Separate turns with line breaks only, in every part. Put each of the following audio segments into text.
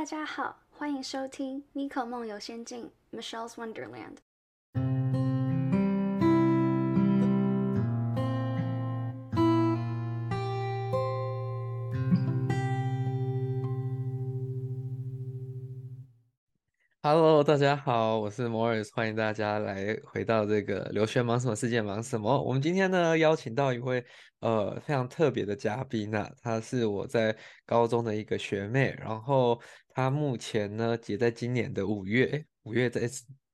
大家好，欢迎收听《妮可梦游仙境》（Michelle's Wonderland）。
Hello，大家好，我是 Morris，欢迎大家来回到这个留学忙什么世界忙什么。我们今天呢邀请到一位呃非常特别的嘉宾呐，她是我在高中的一个学妹，然后她目前呢也在今年的五月，五月在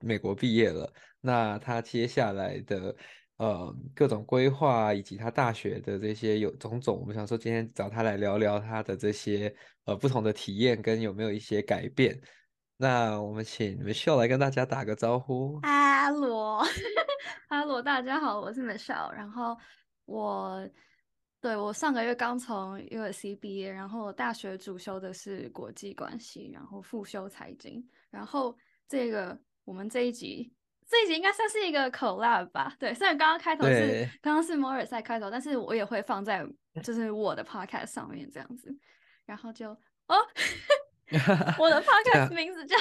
美国毕业了。那她接下来的呃各种规划以及她大学的这些有种种，我们想说今天找她来聊聊她的这些呃不同的体验跟有没有一些改变。那我们请 Michelle 来跟大家打个招呼。
哈喽，哈喽，大家好，我是 Michelle。然后我对我上个月刚从 USC 毕业，然后大学主修的是国际关系，然后副修财经。然后这个我们这一集这一集应该算是一个 collab 吧？对，虽然刚刚开头是刚刚是 Morris 在开头，但是我也会放在就是我的 podcast 上面这样子。然后就哦。我的 podcast 名字叫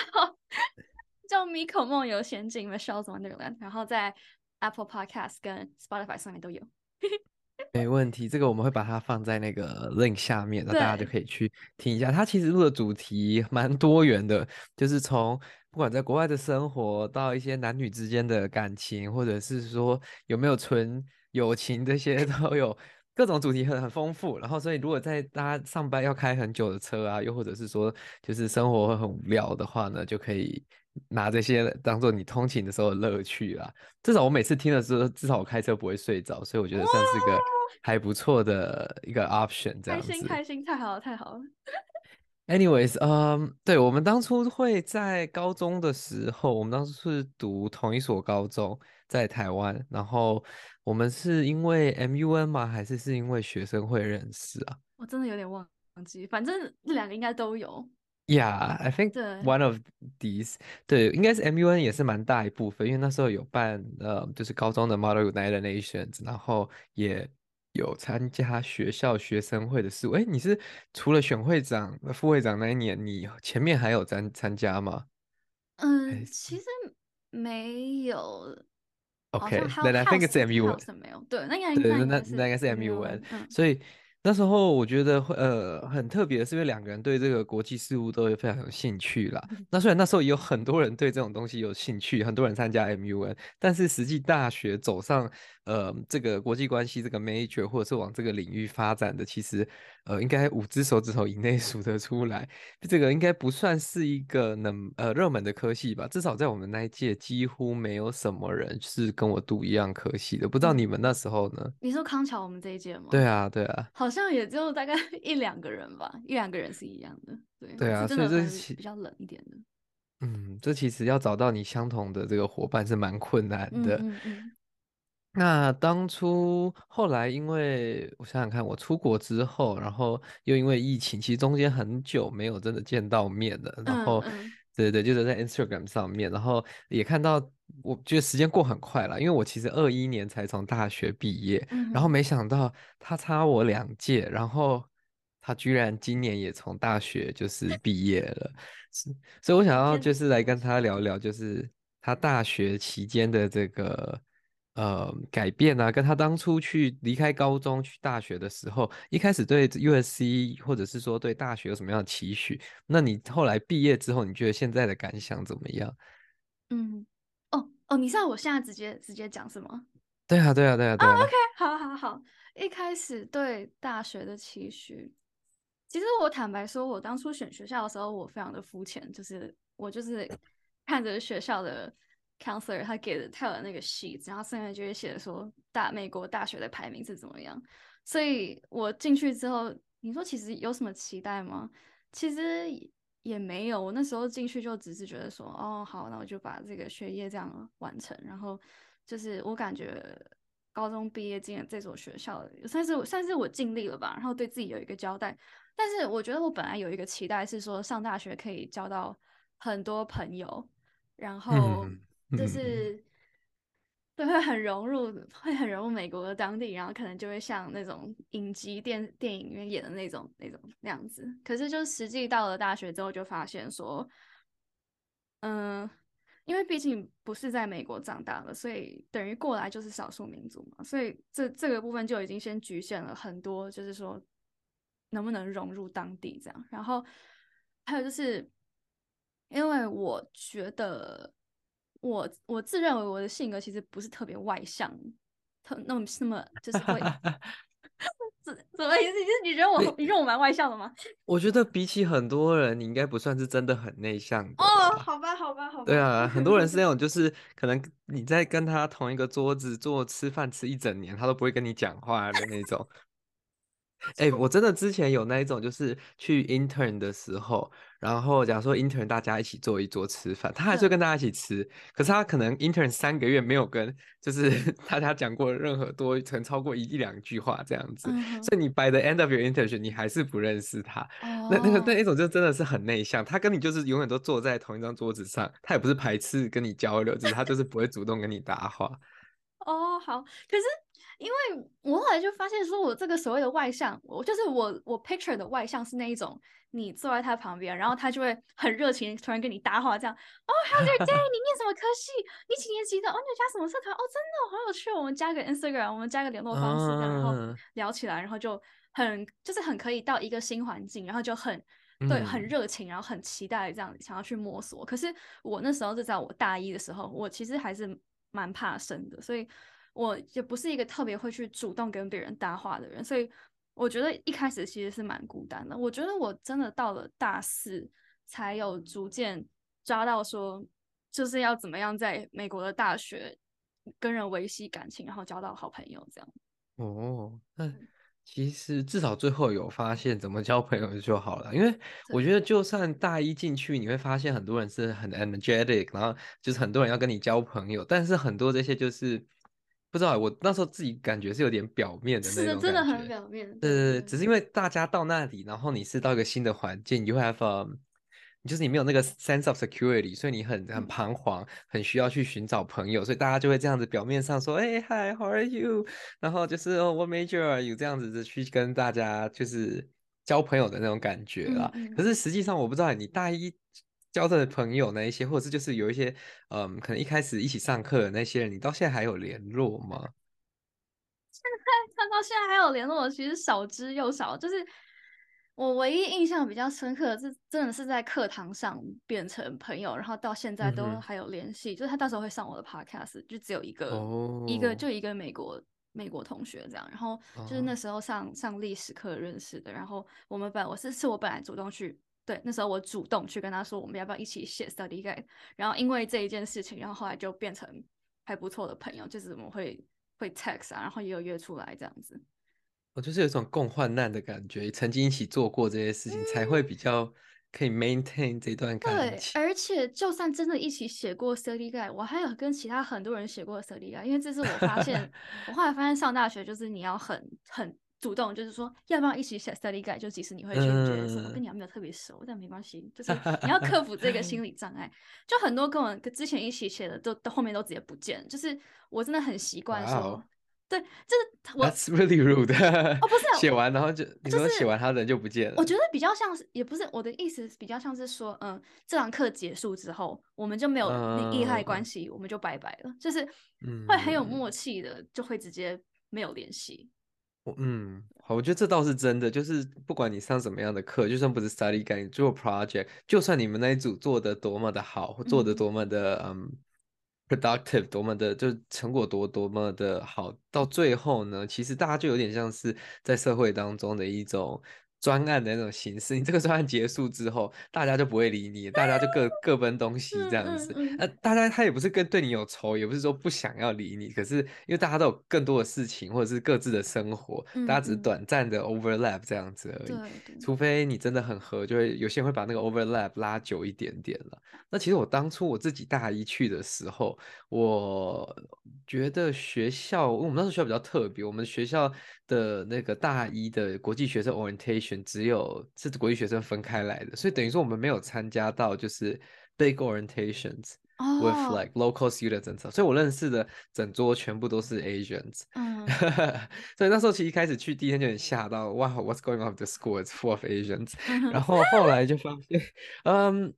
叫《米可梦游仙境》（Michelle's Wonderland），然后在 Apple Podcast 跟 Spotify 上面都有。
没问题，这个我们会把它放在那个 link 下面，那大家就可以去听一下。它其实录的主题蛮多元的，就是从不管在国外的生活，到一些男女之间的感情，或者是说有没有纯友情，这些 都有。各种主题很很丰富，然后所以如果在大家上班要开很久的车啊，又或者是说就是生活会很无聊的话呢，就可以拿这些当做你通勤的时候的乐趣啦。至少我每次听的时候，至少我开车不会睡着，所以我觉得算是个还不错的一个 option。这样子，
开心开心，太好了太好了。
Anyways，嗯，对我们当初会在高中的时候，我们当初是读同一所高中，在台湾，然后我们是因为 MUN 吗？还是是因为学生会认识啊？
我真的有点忘记，反正这两个应该都有。
Yeah，I think one of these，对，应该是 MUN 也是蛮大一部分，因为那时候有办呃，就是高中的 Model United Nations，然后也。有参加学校学生会的事务，哎，你是除了选会长、副会长那一年，你前面还有参参加吗？
嗯，其实没有。
OK，then I think it's
MUN。没有，对，那应该那
那那应该是 MUN，所以。 那时候我觉得会呃很特别，是因为两个人对这个国际事务都非常有兴趣啦。那虽然那时候也有很多人对这种东西有兴趣，很多人参加 MUN，但是实际大学走上呃这个国际关系这个 major 或者是往这个领域发展的，其实呃应该五只手指头以内 数得出来。这个应该不算是一个能呃热门的科系吧？至少在我们那一届，几乎没有什么人是跟我读一样科系的。不知道你们那时候呢？
你说康桥我们这一届吗？
对啊，对啊，
好。像也就大概 一两个人吧，一两个人是一样的，对
对啊，
所以这是比较冷一点的。
嗯，这其实要找到你相同的这个伙伴是蛮困难的。
嗯嗯。
那当初后来，因为我想想看，我出国之后，然后又因为疫情，其实中间很久没有真的见到面了。然后，对对，就是在 Instagram 上面，然后也看到。我觉得时间过很快了，因为我其实二一年才从大学毕业，然后没想到他差我两届，然后他居然今年也从大学就是 毕业了，是，所以我想要就是来跟他聊聊，就是他大学期间的这个呃改变啊，跟他当初去离开高中去大学的时候，一开始对 USC 或者是说对大学有什么样的期许？那你后来毕业之后，你觉得现在的感想怎么样？
嗯。哦，你知道我现在直接直接讲什么？
对啊，对啊，对啊，对啊。
OK，好，好，好。一开始对大学的期许，其实我坦白说，我当初选学校的时候，我非常的肤浅，就是我就是 看着学校的 counselor 他给的他的那个 sheet，然后上面就会写说大美国大学的排名是怎么样。所以我进去之后，你说其实有什么期待吗？其实。也没有，我那时候进去就只是觉得说，哦，好，那我就把这个学业这样完成。然后就是我感觉高中毕业进了这所学校，算是算是我尽力了吧。然后对自己有一个交代。但是我觉得我本来有一个期待是说，上大学可以交到很多朋友，然后就是对，会很融入，会很融入美国的当地，然后可能就会像那种影集电电影里面演的那种那种那样子。可是就实际到了大学之后，就发现说，嗯，因为毕竟不是在美国长大的，所以等于过来就是少数民族嘛，所以这这个部分就已经先局限了很多，就是说能不能融入当地这样。然后还有就是，因为我觉得。我我自认为我的性格其实不是特别外向，特那么那么就是会，怎怎么意思？就是你觉得我你觉得我蛮外向的吗？
我觉得比起很多人，你应该不算是真的很内向的。
哦，好吧，好吧，好吧。
对啊，很多人是那 种，就是可能你在跟他同一个桌子坐吃饭吃一整年，他都不会跟你讲话的那种。哎，我真的之前有那一种，就是去 intern 的时候，然后假如说 intern 大家一起坐一桌吃饭，他还是会跟大家一起吃，可是他可能 intern 三个月没有跟就是 大家讲过任何多曾超过一一两句话这样子，所以你 by the end of your internship 你还是不认识他。那那个那一种就真的是很内向，他跟你就是永远都坐在同一张桌子上，他也不是排斥跟你交流，只是他就是不会主动跟你搭话。
哦，好，可是。因为我后来就发现，说我这个所谓的外向，我就是我我 picture 的外向是那一种，你坐在他旁边，然后他就会很热情，突然跟你搭话，这样。哦，How's your day？你念什么科系？你几年级的？哦，你加什么社团？哦，真的好有趣。我们加个 Instagram，我们加个联络方式，然后聊起来，然后就很就是很可以到一个新环境，然后就很对很热情，然后很期待这样想要去摸索。可是我那时候是在我大一的时候，我其实还是蛮怕生的，所以。我也不是一个特别会去主动跟别人搭话的人，所以我觉得一开始其实是蛮孤单的。我觉得我真的到了大四才有逐渐抓到说，就是要怎么样在美国的大学跟人维系感情，然后交到好朋友这样。
哦，那其实至少最后有发现怎么交朋友就好了。因为我觉得就算大一进去，你会发现很多人是很 energetic，然后就是很多人要跟你交朋友，但是很多这些就是。不知道，我那时候自己感觉是有点表面的那种
真的很表面。
对对对，只是因为大家到那里，然后你是到一个新的环境你就会 have，就是你没有那个 sense of security，所以你很很彷徨，很需要去寻找朋友，所以大家就会这样子表面上说，哎，Hi，How are you？然后就是哦，What major are you？这样子的去跟大家就是交朋友的那种感觉啦。可是实际上我不知道你大一。交的朋友那一些，或者是就是有一些，嗯，可能一开始一起上课的那些人，你到现在还有联络吗？
现 在看到现在还有联络，其实少之又少。就是我唯一印象比较深刻的是，真的是在课堂上变成朋友，然后到现在都还有联系。就是他到时候会上我的 podcast，就只有一个，一个就一个美国美国同学这样。然后就是那时候上上历史课认识的。然后我们本我是是我本来主动去。对，那时候我主动去跟他说，我们要不要一起写 study guide？然后因为这一件事情，然后后来就变成还不错的朋友，就是我们会会 text 啊，然后也有约出来这样子。
我就是有一种共患难的感觉，曾经一起做过这些事情，才会比较。可以 maintain 这段感
情。对，而且就算真的一起写过 study guide，我还有跟其他很多人写过 study guide，因为这是我发现，我后来发现上大学就是你要很很。主动就是说，要不要一起写 study guide？就即使你会觉得说，我跟你还没有特别熟，但没关系，就是 你要克服这个心理障碍。就很多跟我之前一起写的，都到后面都直接不见。就是我真的很习惯说，对，就是我。
That's really rude。
哦，不是，
写完然后就你说写完他人就不见了。
我觉得比较像是，也不是我的意思，比较像是说，嗯，这堂课结束之后，我们就没有利害关系，我们就拜拜了。就是会很有默契的，就会直接没有联系。
嗯，好，我觉得这倒是真的，就是不管你上什么样的课，就算不是 study guide 做 project，就算你们那一组做的多么的好，或做的多么的嗯 productive，多么的就成果多多么的好，到最后呢，其实大家就有点像是在社会当中的一种。专案的那种形式，你这个专案结束之后，大家就不会理你，大家就各各奔东西这样子。呃，大家他也不是跟对你有仇，也不是说不想要理你，可是因为大家都有更多的事情，或者是各自的生活，大家只是短暂的 overlap 这样子而已。除非你真的很合，就会有些人会把那个 overlap 拉久一点点了。那其实我当初我自己大一去的时候，我觉得学校，我们那时候学校比较特别，我们学校的那个大一的国际学生 orientation。只有是国际学生分开来的，所以等于说我们没有参加到就是 big orientations。with like local students，所以我认识的整桌全部都是 Asians。嗯，所以那时候其实一开始去第一天就很吓到，哇，What's going on the school? It's full of Asians。然后后来就发现，嗯。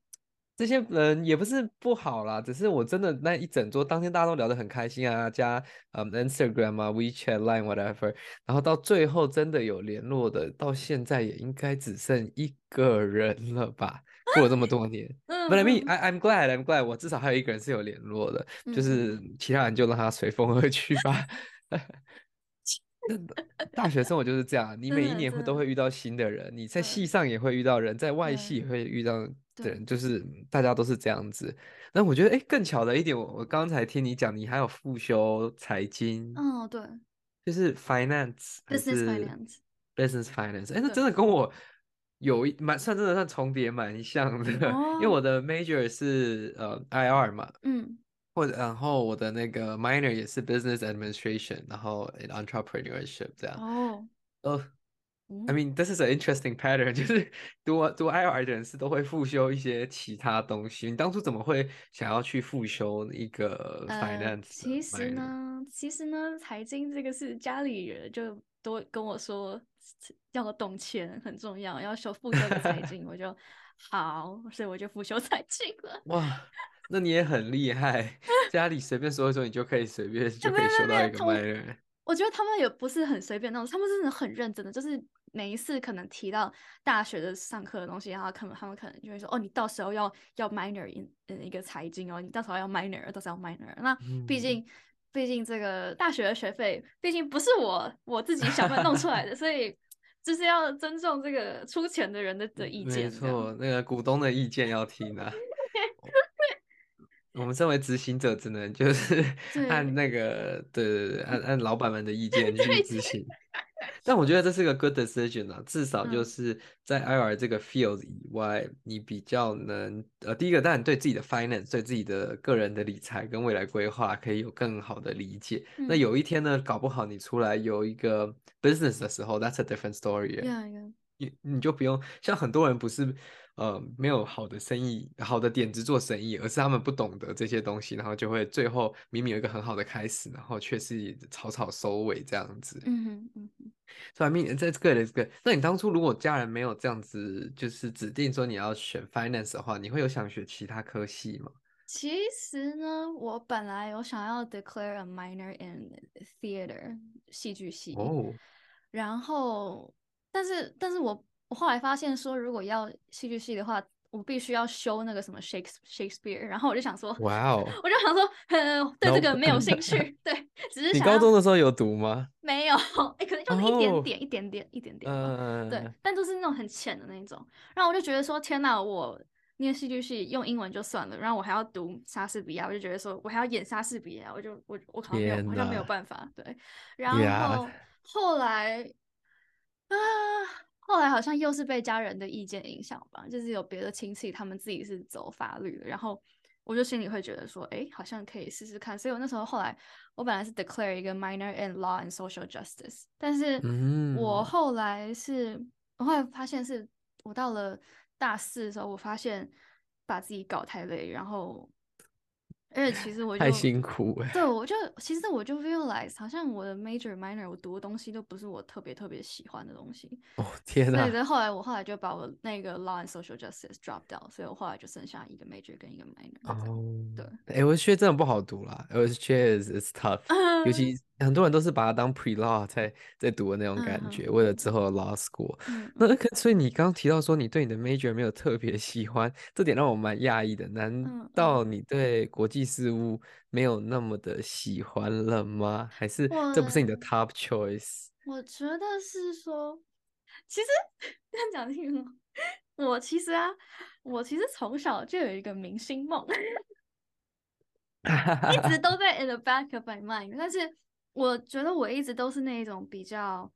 这些人也不是不好啦，只是我真的那一整桌当天大家都聊得很开心啊，加嗯 Instagram 啊 WeChat Line whatever，然后到最后真的有联络的，到现在也应该只剩一个人了吧？过了这么多年，But I mean I I'm glad I'm glad，我至少还有一个人是有联络的，就是其他人就让他随风而去吧。大学生活就是这样，你每一年会都会遇到新的人，你在系上也会遇到人，在外系也会遇到。对，就是大家都是这样子。那我觉得，哎，更巧的一点，我我刚才听你讲，你还有复修财经。
嗯，对，
就是 finance
还是
business finance？哎，那真的跟我有一蛮算真的算重叠蛮像的，因为我的 major 是呃 IR 嘛，嗯，或者然后我的那个 minor 也是 business administration，然后 entrepreneurship 这样。哦，呃。I mean, this is an interesting pattern，就是读读 IR 的人是都会复修一些其他东西。你当初怎么会想要去复修一个 finance？
其实呢，其实呢，财经这个是家里人就都跟我说要懂钱很重要，要修复修财 经，我就好，所以我就复修财经了。哇，
那你也很厉害，家里随便说一说，你就可以随便 就可以修到一个 minor。
我觉得他们也不是很随便那种，他们真的很认真的，就是。每一次可能提到大学的上课的东西，然后可能他们可能就会说：“哦，你到时候要要 minor in 嗯一个财经哦，你到时候要 minor，到时候要 minor。”那毕竟毕竟这个大学的学费，毕竟不是我我自己小份弄出来的，所以 就是要尊重这个出钱的人的的意见。没
错，那个股东的意见要听啊。我们身为执行者，只能就是 按那个对对对，按按老板们的意见去执行。但我觉得这是个 good decision 啊，至少就是在 IR 这个 field 以外，你比较能呃，第一个当然对自己的 finance、对自己的个人的理财跟未来规划可以有更好的理解。那有一天呢，搞不好你出来有一个 business 的时候，that's a different story。你你就不用像很多人不是呃没有好的生意、好的点子做生意，而是他们不懂得这些东西，然后就会最后明明有一个很好的开始，然后却是草草收尾这样子。嗯哼嗯哼。所以，明在这个的这个，那你当初如果家人没有这样子，就是指定说你要选 finance 的话，你会有想学其他科系吗？
其实呢，我本来有想要 declare a minor in theater 戏剧系，哦，然后，但是，但是我我后来发现说，如果要戏剧系的话。我必须要修那个什么 Shakespeare，然后我就想说，哇哦，我就想说，对这个没有兴趣，对，只是
你高中的时候有读吗？
没有，哎，可能就是一点点，一点点，一点点，嗯，对，但都是那种很浅的那种。然后我就觉得说，天哪，我念戏剧系用英文就算了，然后我还要读莎士比亚，我就觉得说我还要演莎士比亚，我就我我可能没有，好像没有办法，对。然后后来啊。后来好像又是被家人的意见影响吧，就是有别的亲戚他们自己是走法律的，然后我就心里会觉得说，哎，好像可以试试看。所以我那时候后来，我本来是 declare 一个 minor in law and social justice，但是我后来是，我后来发现是我到了大四的时候，我发现把自己搞太累，然后。而且其实我就
太辛苦哎，
对，我就其实我就 realize 好像我的 major minor 我读的东西都不是我特别特别喜欢的东西。
哦天哪！
所以后来我后来就把我那个 law and social justice drop 掉，所以我后来就剩下一个 major 跟一个 minor。哦，对，
哎，我觉得真的不好读啦，我觉得 is tough，尤其。很多人都是把它当 pre law 在在读的那种感觉，为了之后的 law school。那所以你刚刚提到说你对你的 major 没有特别喜欢，这点让我蛮讶异的。难道你对国际事务没有那么的喜欢了吗？还是这不是你的 top choice？
我觉得是说，其实 这样讲听 我其实啊，我其实从小就有一个明星梦，一直都在 in the back of my mind，但是。我觉得我一直都是那一种比较，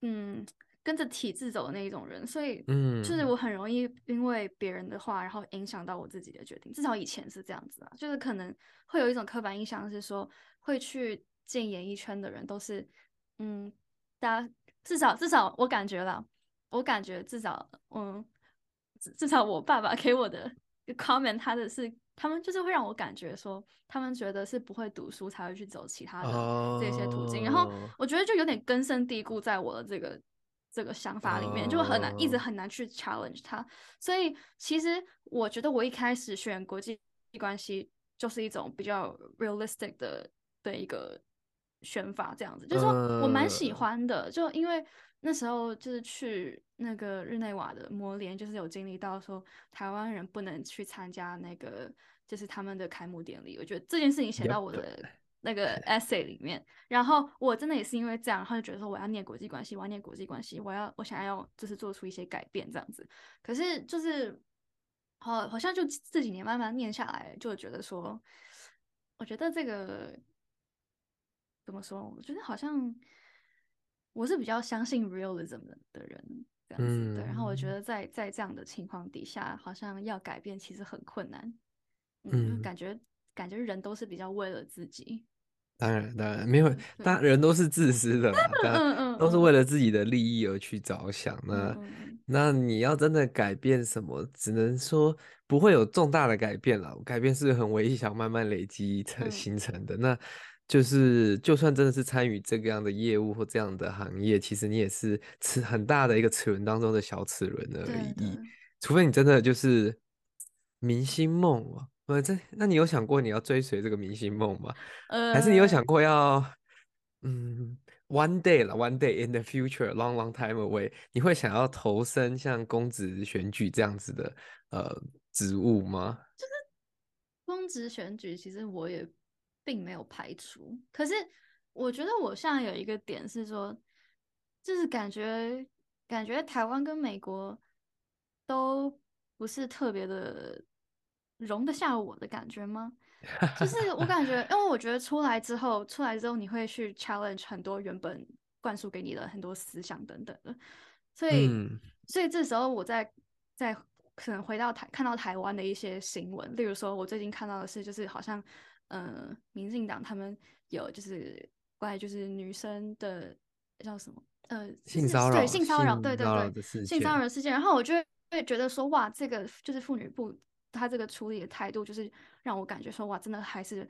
嗯，跟着体制走的那一种人，所以，嗯，就是我很容易因为别人的话，然后影响到我自己的决定。至少以前是这样子啊，就是可能会有一种刻板印象是说，会去进演艺圈的人都是，嗯，大家至少至少我感觉了，我感觉至少，嗯，至少我爸爸给我的 comment 他的是，他们就是会让我感觉说，他们觉得是不会读书才会去走其他的这些途径，然后我觉得就有点根深蒂固在我的这个这个想法里面，就很难一直很难去 challenge 它。所以其实我觉得我一开始选国际关系就是一种比较 realistic 的的一个选法，这样子，就是说我蛮喜欢的，就因为。那时候就是去那个日内瓦的摩联，就是有经历到说台湾人不能去参加那个，就是他们的开幕典礼。我觉得这件事情写到我的那个 essay 里面，然后我真的也是因为这样，然后就觉得说我要念国际关系，我要念国际关系，我要我想要就是做出一些改变这样子。可是就是好好像就这几年慢慢念下来，就觉得说，我觉得这个怎么说？我觉得好像。我是比较相信 realism 的人，这样子对。然后我觉得在在这样的情况底下，好像要改变其实很困难。嗯，感觉感觉人都是比较为了自己。
当然当然没有，大人都是自私的嘛，嗯嗯，都是为了自己的利益而去着想。那那你要真的改变什么，只能说不会有重大的改变了。改变是很微小、慢慢累积才形成的。那。就是，就算真的是参与这个样的业务或这样的行业，其实你也是齿很大的一个齿轮当中的小齿轮而已。除非你真的就是明星梦啊，呃，这那你有想过你要追随这个明星梦吗？还是你有想过要，嗯，one day 了，one day in the future，long long time away，你会想要投身像公职选举这样子的呃职务吗？
就是公职选举，其实我也。并没有排除，可是我觉得我现在有一个点是说，就是感觉感觉台湾跟美国都不是特别的容得下我的感觉吗？就 是我感觉，因为我觉得出来之后，出来之后你会去 challenge 很多原本灌输给你的很多思想等等的，所以所以这时候我在在可能回到台看到台湾的一些新闻，例如说我最近看到的是，就是好像。呃，民进党他们有就是关于就是女生的叫什么呃
性骚扰，
对性骚
扰，
对对对性骚扰事件，然后我就会觉得说哇，这个就是妇女部他这个处理的态度，就是让我感觉说哇，真的还是。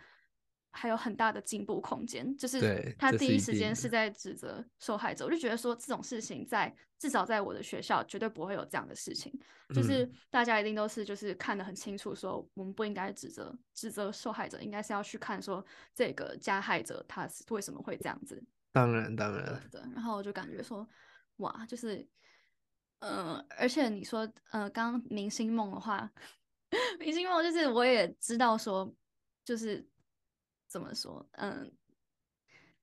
还有很大的进步空间，就是他第一时间是在指责受害者，我就觉得说这种事情在至少在我的学校绝对不会有这样的事情，就是大家一定都是就是看得很清楚，说我们不应该指责指责受害者，应该是要去看说这个加害者他是为什么会这样子。
当然当然，
对。然后我就感觉说哇，就是嗯，而且你说呃，刚明星梦的话，明星梦就是我也知道说就是。怎么说？嗯，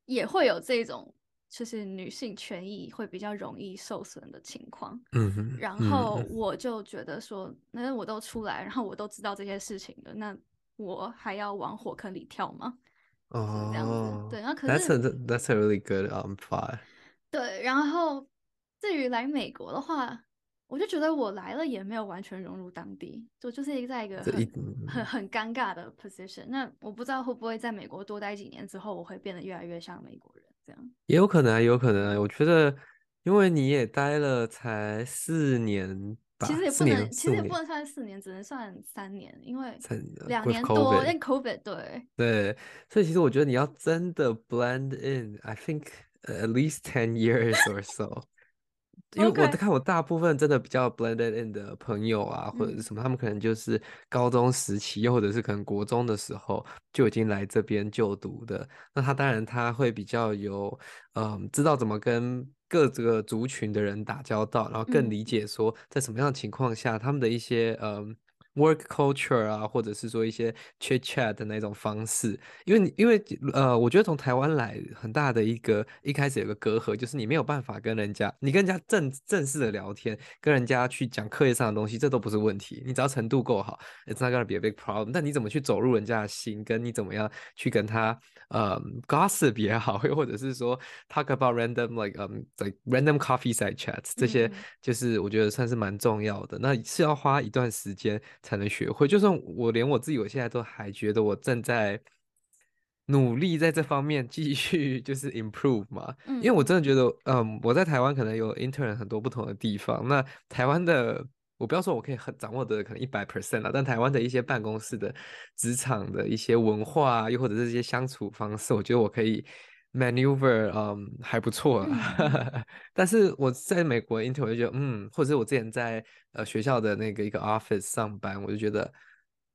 也会有这种，就是女性权益会比较容易受损的情况。
嗯哼。
然后我就觉得说，那我都出来，然后我都知道这些事情了，那我还要往火坑里跳吗？哦，这样子。对，那可是。
That's a that's a really good um part。
对，然后至于来美国的话。我就觉得我来了也没有完全融入当地，就就是一个在一个很很很尴尬的 position。那我不知道会不会在美国多待几年之后，我会变得越来越像美国人这样。
也有可能啊，有可能啊。我觉得，因为你也待了才四年吧，
其实也不能，其实也不能算四年，只能算三年，因为两年多，因 COVID 对
对。所以其实我觉得你要真的 blend in，I think at least ten years or so。因为我看我大部分真的比较 blended in 的朋友啊，或者是什么，他们可能就是高中时期，又或者是可能国中的时候就已经来这边就读的。那他当然他会比较有，嗯，知道怎么跟各个族群的人打交道，然后更理解说在什么样的情况下他们的一些，嗯。Work culture 啊，或者是说一些 chit chat 的那种方式，因为因为呃，我觉得从台湾来很大的一个一开始有个隔阂，就是你没有办法跟人家，你跟人家正正式的聊天，跟人家去讲课业上的东西，这都不是问题，你只要程度够好，it's not gonna be a big problem。但你怎么去走入人家的心，跟你怎么样去跟他呃 gossip 也好，又或者是说 talk about random like um like random coffee side chats，这些就是我觉得算是蛮重要的，那是要花一段时间。才能学会，就算我连我自己，我现在都还觉得我正在努力在这方面继续 就是 improve 嘛。嗯，因为我真的觉得，嗯，我在台湾可能有 intern 很多不同的地方，那台湾的我不要说我可以很掌握的可能一百 percent 啊，但台湾的一些办公室的职场的一些文化，啊又或者是一些相处方式，我觉得我可以 maneuver，嗯，还不错。但是我在美国 interview 就觉得，嗯，或者是我之前在呃学校的那个一个 office 上班，我就觉得，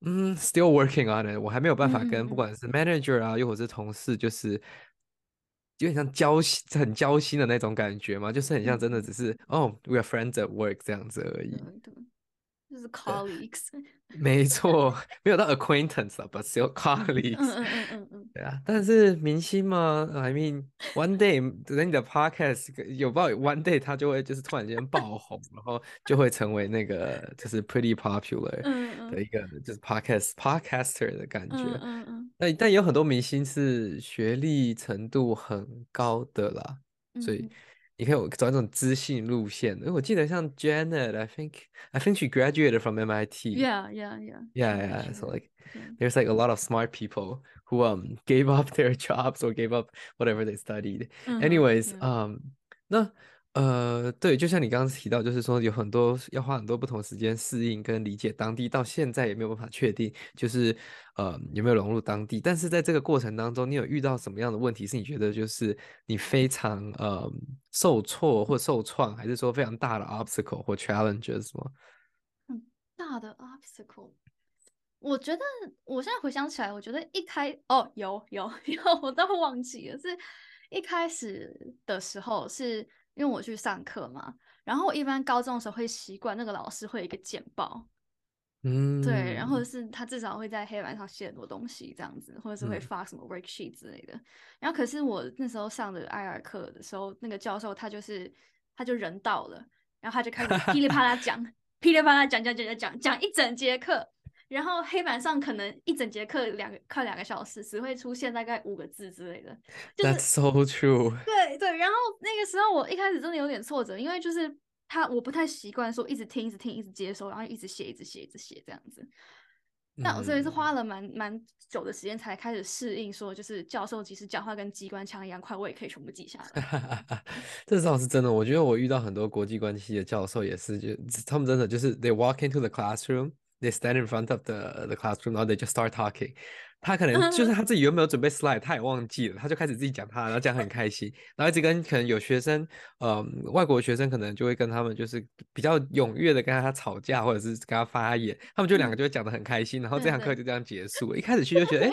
嗯，still working on it，我还没有办法跟不管是 manager 啊，又或者是同事，就是有点像交心，很交心的那种感觉嘛，就是很像真的只是哦，we are friends at work 这样子而已。
就是 colleagues，
没错，没有到 acquaintance 啊，but still colleagues。嗯嗯嗯嗯嗯，对啊，但是明星嘛，I mean one day 等你的 podcast 有报 one day 他就会就是突然间爆红，然后就会成为那个就是 pretty popular 的一个就是 podcast podcaster 的感觉。嗯嗯嗯。但但有很多明星是学历程度很高的啦，所以。你可以走那种知性路线，因为我记得像 Janet，I think I think she graduated from MIT.
Yeah, yeah, yeah.
Yeah, yeah. So like, there's like a lot of smart people who um gave up their jobs or gave up whatever they studied. Anyways, um, 那 呃，对，就像你刚刚提到，就是说有很多要花很多不同时间适应跟理解当地，到现在也没有办法确定，就是呃有没有融入当地。但是在这个过程当中，你有遇到什么样的问题？是你觉得就是你非常呃受挫或受创，还是说非常大的 obstacle 或 challenges 吗？
很大的 obstacle，我觉得我现在回想起来，我觉得一开哦有有 有，我都忘记了，是一开始的时候是。因为我去上课嘛，然后我一般高中的时候会习惯那个老师会有一个简报，
嗯，
对，然后是他至少会在黑板上写很多东西这样子，或者是会发什么 worksheet 之类的。然后可是我那时候上的 IR 课的时候，那个教授他就是他就人到了，然后他就开始噼里啪啦讲，噼里啪啦讲讲讲讲讲讲一整节课。然后黑板上可能一整节课两个快两个小时，只会出现大概五个字之类的。
That's so true。
对对，然后那个时候我一开始真的有点挫折，因为就是他我不太习惯说一直听一直听一直接收，然后一直写一直写一直写这样子。那所以是花了蛮蛮久的时间才开始适应，说就是教授即使讲话跟机关枪一样快，我也可以全部记下来。
这倒是真的，我觉得我遇到很多国际关系的教授也是，就他们真的就是 they walk into the classroom。They stand in front of the the classroom, now they just start talking. 他可能就是他自己有没有准备 slide，他也忘记了，他就开始自己讲他，然后讲很开心，然后一直跟可能有学生，呃，外国学生可能就会跟他们就是比较踊跃的跟他吵架，或者是跟他发言，他们就两个就会讲的很开心，然后这堂课就这样结束。一开始去就觉得，哎。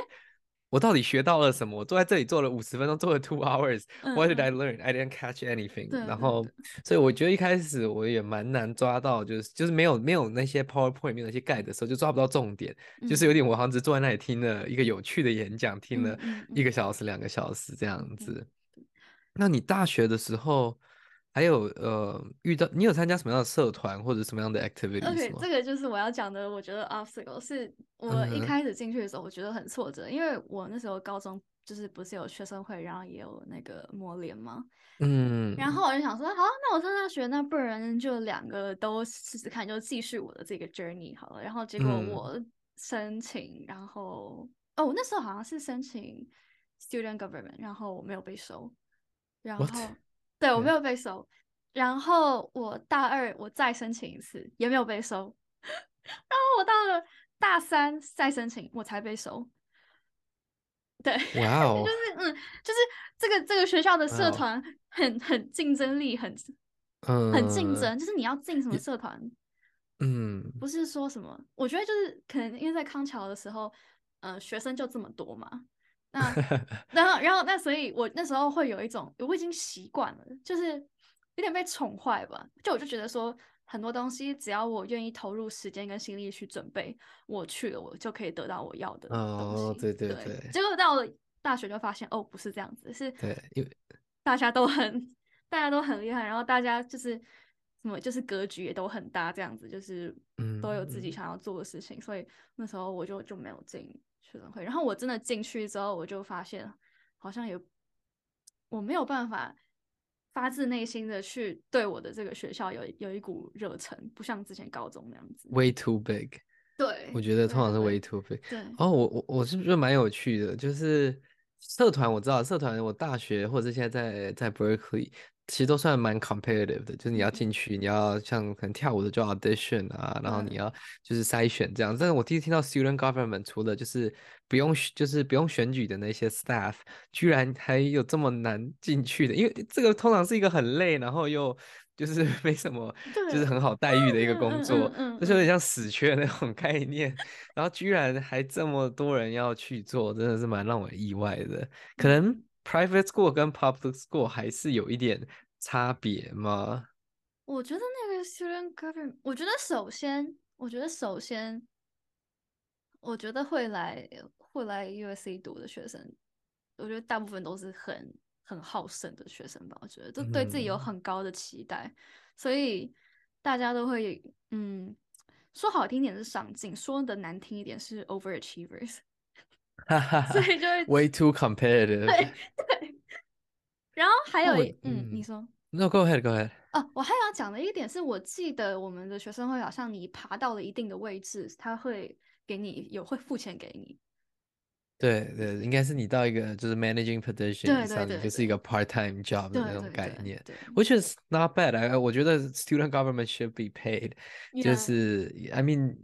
我到底学到了什么？我坐在这里坐了五十分钟，坐了 two hours。What did I learn? I didn't catch anything。然后，所以我觉得一开始我也蛮难抓到，就是就是没有没有那些 PowerPoint 没有那些 guide 的时候，就抓不到重点，就是有点我好像只坐在那里听了一个有趣的演讲，听了一个小时、两个小时这样子。那你大学的时候？还有呃，遇到你有参加什么样的社团或者什么样的 activity
OK，这个就是我要讲的。我觉得 obstacle 是我一开始进去的时候，我觉得很挫折，因为我那时候高中就是不是有学生会，然后也有那个模联嘛。
嗯。
然后我就想说，好，那我上大学，那不然就两个都试试看，就继续我的这个 journey 好了。然后结果我申请，然后哦，我那时候好像是申请 student government，然后我没有被收，然后。对我没有被收，然后我大二我再申请一次也没有被收，然后我到了大三再申请我才被收。对，
哇哦，
就是嗯，就是这个这个学校的社团很很竞争力很很竞争，就是你要进什么社团，
嗯，
不是说什么，我觉得就是可能因为在康桥的时候，呃，学生就这么多嘛。那 然后然后那所以，我那时候会有一种我已经习惯了，就是有点被宠坏吧。就我就觉得说，很多东西只要我愿意投入时间跟心力去准备，我去了，我就可以得到我要的东西。
哦，对对对。
结果到了大学就发现，哦，不是这样子，是，
对，因为
大家都很大家都很厉害，然后大家就是什么就是格局也都很大，这样子就是都有自己想要做的事情，所以那时候我就就没有进。学生会，然后我真的进去之后，我就发现好像有我没有办法发自内心的去对我的这个学校有有一股热忱，不像之前高中那样子。
Way too big。
对，
我觉得通常是 way too big。
对。
哦，我我我是觉得蛮有趣的，就是社团我知道社团，我大学或者现在在在 Berkeley 其实都算蛮 competitive 的，就是你要进去，你要像可能跳舞的就 audition 啊，然后你要就是筛选这样。但是我第一次听到 student government 除了就是不用就是不用选举的那些 staff，居然还有这么难进去的，因为这个通常是一个很累，然后又就是 没什么，就是很好待遇的一个工作，就是有点像死缺那种 概念，然后居然还这么多人要去做，真的是蛮让我意外的，可能。Private school 跟 public school 还是有一点差别吗？
我觉得那个 student government，我觉得首先，我觉得首先，我觉得会来会来 USC 读的学生，我觉得大部分都是很很好胜的学生吧。我觉得都对自己有很高的期待，所以大家都会，嗯，说好听点是上进，说的难听一点是 overachievers。所以就会
way too competitive。
对对。然后还有，嗯，你说
？No, go ahead, go ahead。
哦，我还想讲的一点是，我记得我们的学生会好像你爬到了一定的位置，他会给你有会付钱给你。
对对，应该是你到一个就是 managing position 上，你就是一个 part time job 的那种概念，which is not bad。I 我觉得 student government should be paid。就是 I mean。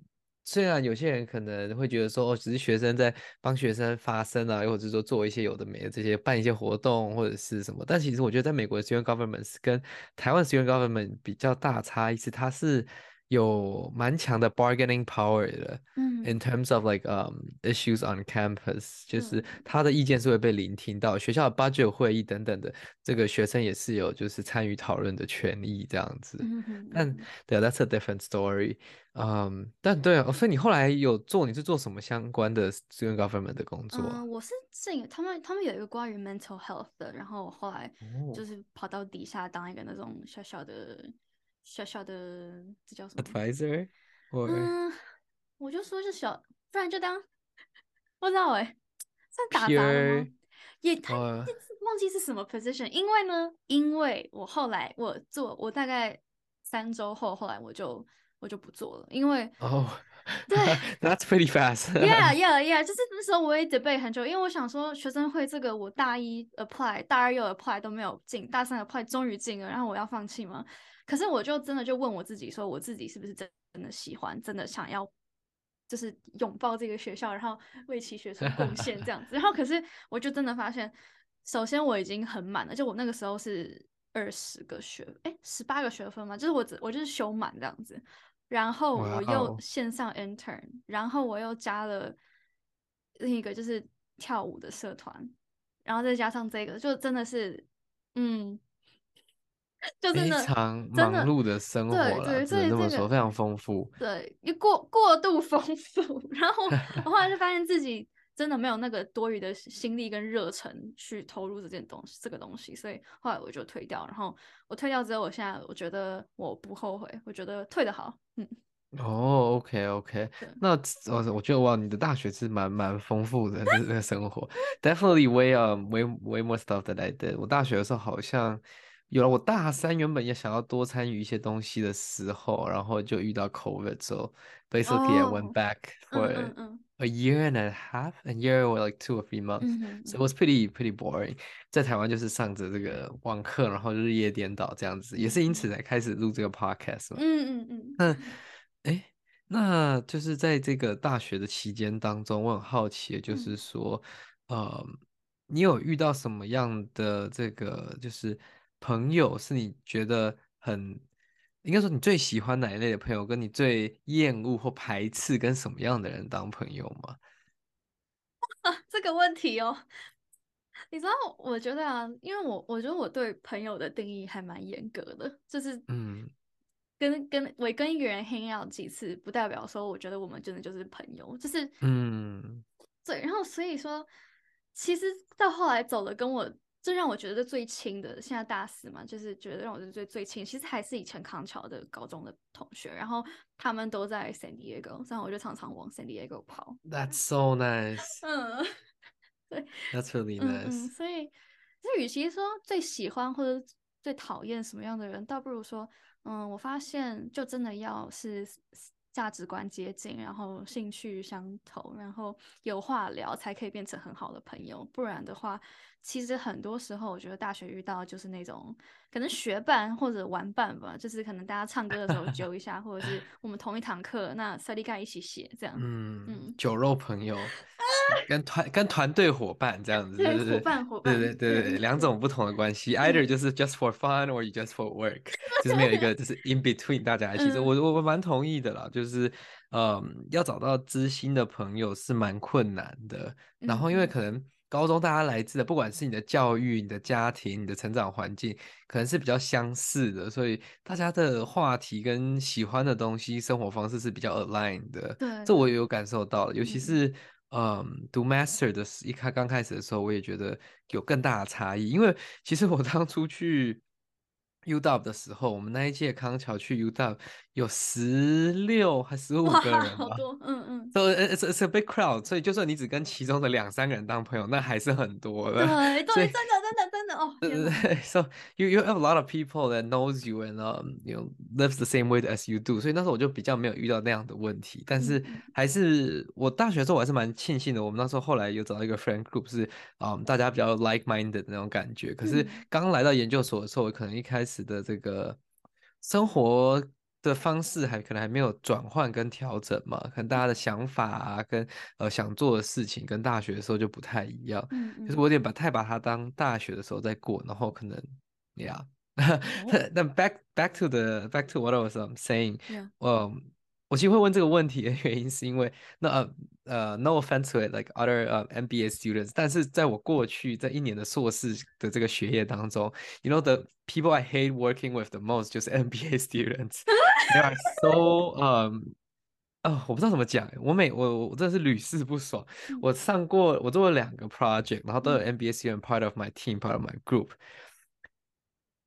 虽然有些人可能会觉得说，哦，只是学生在帮学生发声啊，又或者说做一些有的没的这些办一些活动或者是什么，但其实我觉得在美国的 student government 跟台湾 student government 比较大差异是，它是。有蛮强的 bargaining power 的，嗯，in terms of like um issues on campus，就是他的意见是会被聆听到，学校的 budget 会议等等的，这个学生也是有就是参与讨论的权利这样子。嗯但对，that's a different story。嗯，但对，所以你后来有做，你是做什么相关的 student government 的工作？
嗯，我是进他们，他们有一个关于 mental health 的，然后我后来就是跑到底下当一个那种小小的。小小的这叫什么
？Advisor，
嗯，我就说是小，不然就当不知道哎，算打杂了吗？也他忘记是什么 position，因为呢，因为我后来我做，我大概三周后，后来我就我就不做了，因为
哦，
对，
That's pretty fast。
Yeah，Yeah，Yeah，就是那时候我也 debate 很久，因为我想说学生会这个我大一 apply，大二又 apply 都没有进，大三 apply 终于进了，然后我要放弃吗？可是我就真的就问我自己，说我自己是不是真的喜欢，真的想要，就是拥抱这个学校，然后为其学生贡献这样子。然后可是我就真的发现，首先我已经很满了，就我那个时候是二十个学，哎，十八个学分嘛，就是我只我就是修满这样子。然后我又线上 intern，然后我又加了另一个就是跳舞的社团，然后再加上这个，就真的是，嗯。就
非常忙碌的生活了，只能这么说，非常丰富。
对，一过过度丰富，然后我后来就发现自己真的没有那个多余的心力跟热忱去投入这件东西，这个东西，所以后来我就退掉。然后我退掉之后，我现在我觉得我不后悔，我觉得退的好。嗯。
哦，OK，OK，那我我觉得哇，你的大学是蛮蛮丰富的，那个生活。Definitely way um way way more stuff that I did。我大学的时候好像。有了，我大三原本也想要多参与一些东西的时候，然后就遇到 COVID，之后 basically I went back for a year and a half, a year or like two or three months. So it was pretty pretty boring. 在台湾就是上着这个网课，然后日夜颠倒这样子，也是因此才开始录这个 podcast
嗯嗯嗯。
那，哎，那就是在这个大学的期间当中，我很好奇，就是说，呃，你有遇到什么样的这个就是。朋友是你觉得很，应该说你最喜欢哪一类的朋友，跟你最厌恶或排斥跟什么样的人当朋友吗？
这个问题哦，你知道，我觉得啊，因为我我觉得我对朋友的定义还蛮严格的，就是嗯，跟跟我跟一个人 hang out 几次，不代表说我觉得我们真的就是朋友，就是嗯，对，然后所以说，其实到后来走了跟我。最让我觉得最亲的，现在大四嘛，就是觉得让我最最亲，其实还是以前康桥的高中的同学，然后他们都在 San Diego，然后我就常常往 San Diego 跑。
That's so nice。
嗯，对
，That's really nice。
所以，就与其说最喜欢或者最讨厌什么样的人，倒不如说，嗯，我发现就真的要是。价值观接近，然后兴趣相投，然后有话聊，才可以变成很好的朋友。不然的话，其实很多时候我觉得大学遇到就是那种可能学伴或者玩伴吧，就是可能大家唱歌的时候 揪一下，或者是我们同一堂课，那 study guide 一起写这样。
嗯嗯，酒肉朋友。跟团跟团队伙伴这样子，对
伙伴伙伴，
对对对对，两种不同的关系，either 就是 just for fun or you just for work，就是没有一个就是 in between 大家一起。我我我蛮同意的啦，就是嗯，要找到知心的朋友是蛮困难的。然后因为可能高中大家来自的，不管是你的教育、你的家庭、你的成长环境，可能是比较相似的，所以大家的话题跟喜欢的东西、生活方式是比较 aligned 的。
对，
这我也有感受到，尤其是。嗯，读 master 的时一开刚开始的时候，我也觉得有更大的差异，因为其实我当初去 UW 的时候，我们那一届康桥去 UW 有十六还十五个人
吧，好多，嗯嗯
，so it's it's a big crowd，所以就算你只跟其中的两三个人当朋友，那还是很多
的，对对，真的真的真的哦，
对对对，so you you have a lot of people that knows you and um you know lives the same way as you do，所以那时候我就比较没有遇到那样的问题，但是还是我大学的时候我还是蛮庆幸的，我们那时候后来有找到一个 friend group 是啊大家比较 like minded 的那种感觉，可是刚来到研究所的时候，可能一开始的这个生活。的方式还可能还没有转换跟调整嘛？可能大家的想法啊，跟呃想做的事情跟大学的时候就不太一样。嗯嗯。就是我有点把太把它当大学的时候在过，然后可能呀。那 back back to the back to what I was saying。嗯。我其实会问这个问题的原因，是因为那呃呃，no offense to like other 呃 MBA students，但是在我过去在一年的硕士的这个学业当中，you know the people I hate working with the most 就是 MBA students。They are so um 哦，我不知道怎么讲，我每我我真的是屡试不爽。我上过我做了两个 project，然后都有 MBA student part of my team，part of my group。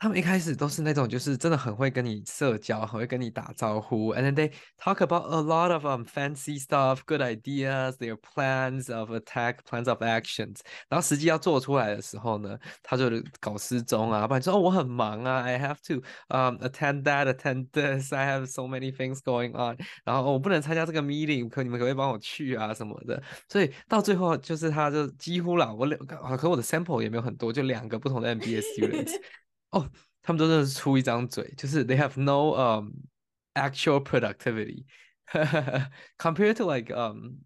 他们一开始都是那种，就是真的很会跟你社交，很会跟你打招呼，and then they talk about a lot of um fancy stuff, good ideas, their plans of attack, plans of actions。然后实际要做出来的时候呢，他就搞失踪啊，不然说哦我很忙啊，I have to um attend that, attend this, I have so many things going on。然后我不能参加这个 meeting，可你们可不可以帮我去啊什么的？所以到最后就是他就几乎了，我两可我的 sample 也没有很多，就两个不同的 MBA students。哦，他们都是出一张嘴，就是 they have no um actual productivity compared to like um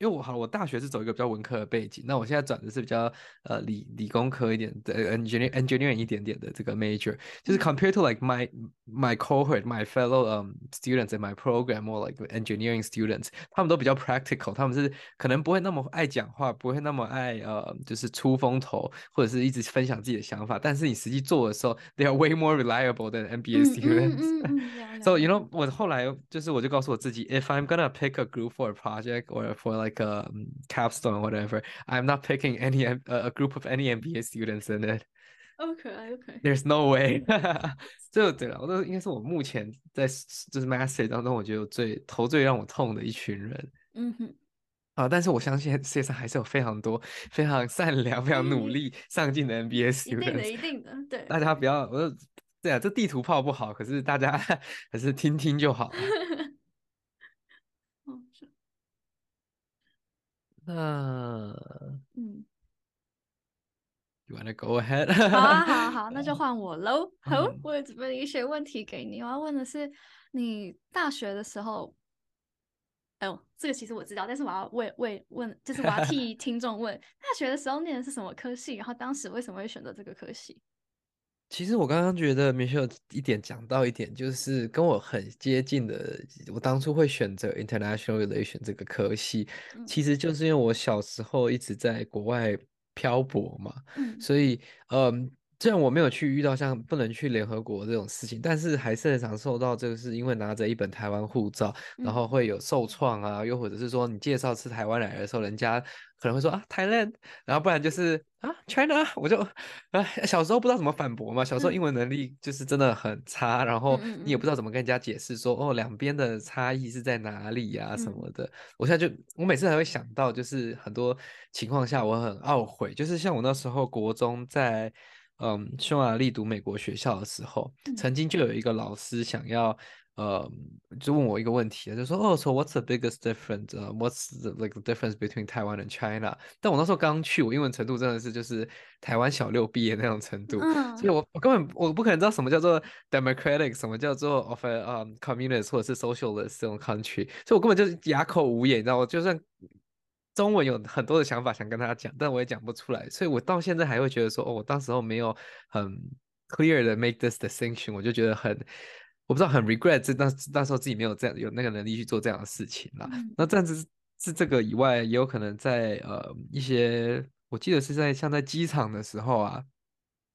因为我好，我大学是走一个比较文科的背景，那我现在转的是比较呃理理工科一点的 engineer engineering 一点点的这个 major，就是 compared to like my my cohort my fellow um students in my program or like engineering students，他们都比较 practical，他们是可能不会那么爱讲话，不会那么爱呃就是出风头或者是一直分享自己的想法，但是你实际做的时候，they are way more reliable than MBA students。So you know，我后来就是我就告诉我自己，if I'm gonna pick a group for a project or for like like a um, capstone or whatever. I'm not picking any a group of any MBA students in it.
Okay, okay.
There's no way. 这对了，我都应该是我目前在就是 master 当中，我觉得最头最让我痛的一群人。嗯哼。啊，但是我相信世界上还是有非常多非常善良、非常努力、上进的 MBA students。一
定的，一定的，对。
大家不要，我对啊，这地图炮不好，可是大家还是听听就好 了。那嗯，You wanna go ahead？
好啊，好啊，好，那就换我喽。好，我也准备了一些问题给你。我要问的是，你大学的时候，哎呦，这个其实我知道，但是我要问问问，就是我要 替听众问，大学的时候念的是什么科系？然后当时为什么会选择这个科系？
其实我刚刚觉得 Michelle 一点讲到一点，就是跟我很接近的。我当初会选择 International Relation 这个科系，其实就是因为我小时候一直在国外漂泊嘛，所以嗯。虽然我没有去遇到像不能去联合国这种事情，但是还是很常受到这个，是因为拿着一本台湾护照，然后会有受创啊，又或者是说你介绍是台湾来的时候，人家可能会说啊 Thailand，然后不然就是啊 China，我就啊小时候不知道怎么反驳嘛，小时候英文能力就是真的很差，然后你也不知道怎么跟人家解释说哦两边的差异是在哪里呀什么的。我现在就我每次还会想到，就是很多情况下我很懊悔，就是像我那时候国中在。嗯，匈牙利读美国学校的时候，曾经就有一个老师想要呃，就问我一个问题，就说哦，so what's the biggest difference？呃，what's the like the difference between Taiwan and China？但我那时候刚去，我英文程度真的是就是台湾小六毕业那种程度，所以我我根本我不可能知道什么叫做 democratic，什么叫做 of a um communist 或者是 socialist 这种 country，所以我根本就是哑口无言，你知道，我就算中文有很多的想法想跟他讲，但我也讲不出来，所以我到现在还会觉得说，哦，我当时候没有很 clear 的 make this distinction，我就觉得很。我不知道很 regret 这那那时候自己没有这样有那个能力去做这样的事情啦。那这样子是这个以外，也有可能在呃一些，我记得是在像在机场的时候啊，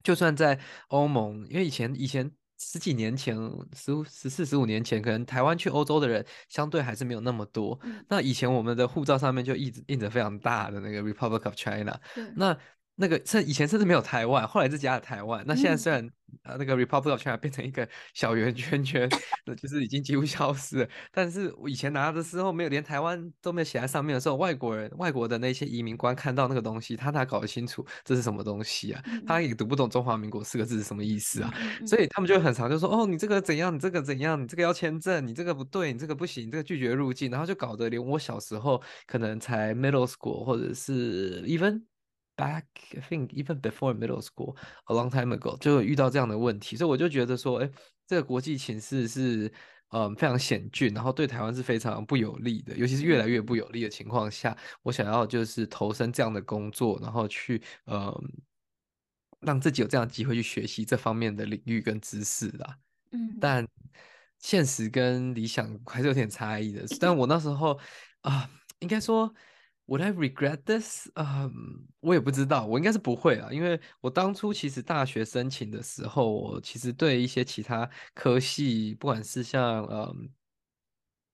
就算在欧盟，因为以前以前十几年前十十四十五年前，可能台湾去欧洲的人相对还是没有那么多。那以前我们的护照上面就一直印着非常大的那个 Republic of China。那那个甚以前甚至没有台湾，后来是加了台湾。那现在虽然呃那个 Republic of China 变成一个小圆圈圈，那就是已经几乎消失了。但是我以前拿的时候没有连台湾都没有写在上面的时候，外国人外国的那些移民官看到那个东西，他哪搞得清楚这是什么东西啊？他也读不懂中华民国四个字是什么意思啊？所以他们就很常就说哦你这个怎样，你这个怎样，你这个要签证，你这个不对，你这个不行，这个拒绝入境，然后就搞得连我小时候可能才 middle school 或者是 even。Back, I think even before middle school, a long time ago，就遇到这样的问题，所以我就觉得说，哎，这个国际形势是，嗯，非常险峻，然后对台湾是非常不有利的，尤其是越来越不有利的情况下，我想要就是投身这样的工作，然后去，嗯，让自己有这样的机会去学习这方面的领域跟知识啦。嗯，但现实跟理想还是有点差异的。但我那时候啊，应该说。Would I regret this？嗯，我也不知道，我应该是不会啊，因为我当初其实大学申请的时候，我其实对一些其他科系，不管是像嗯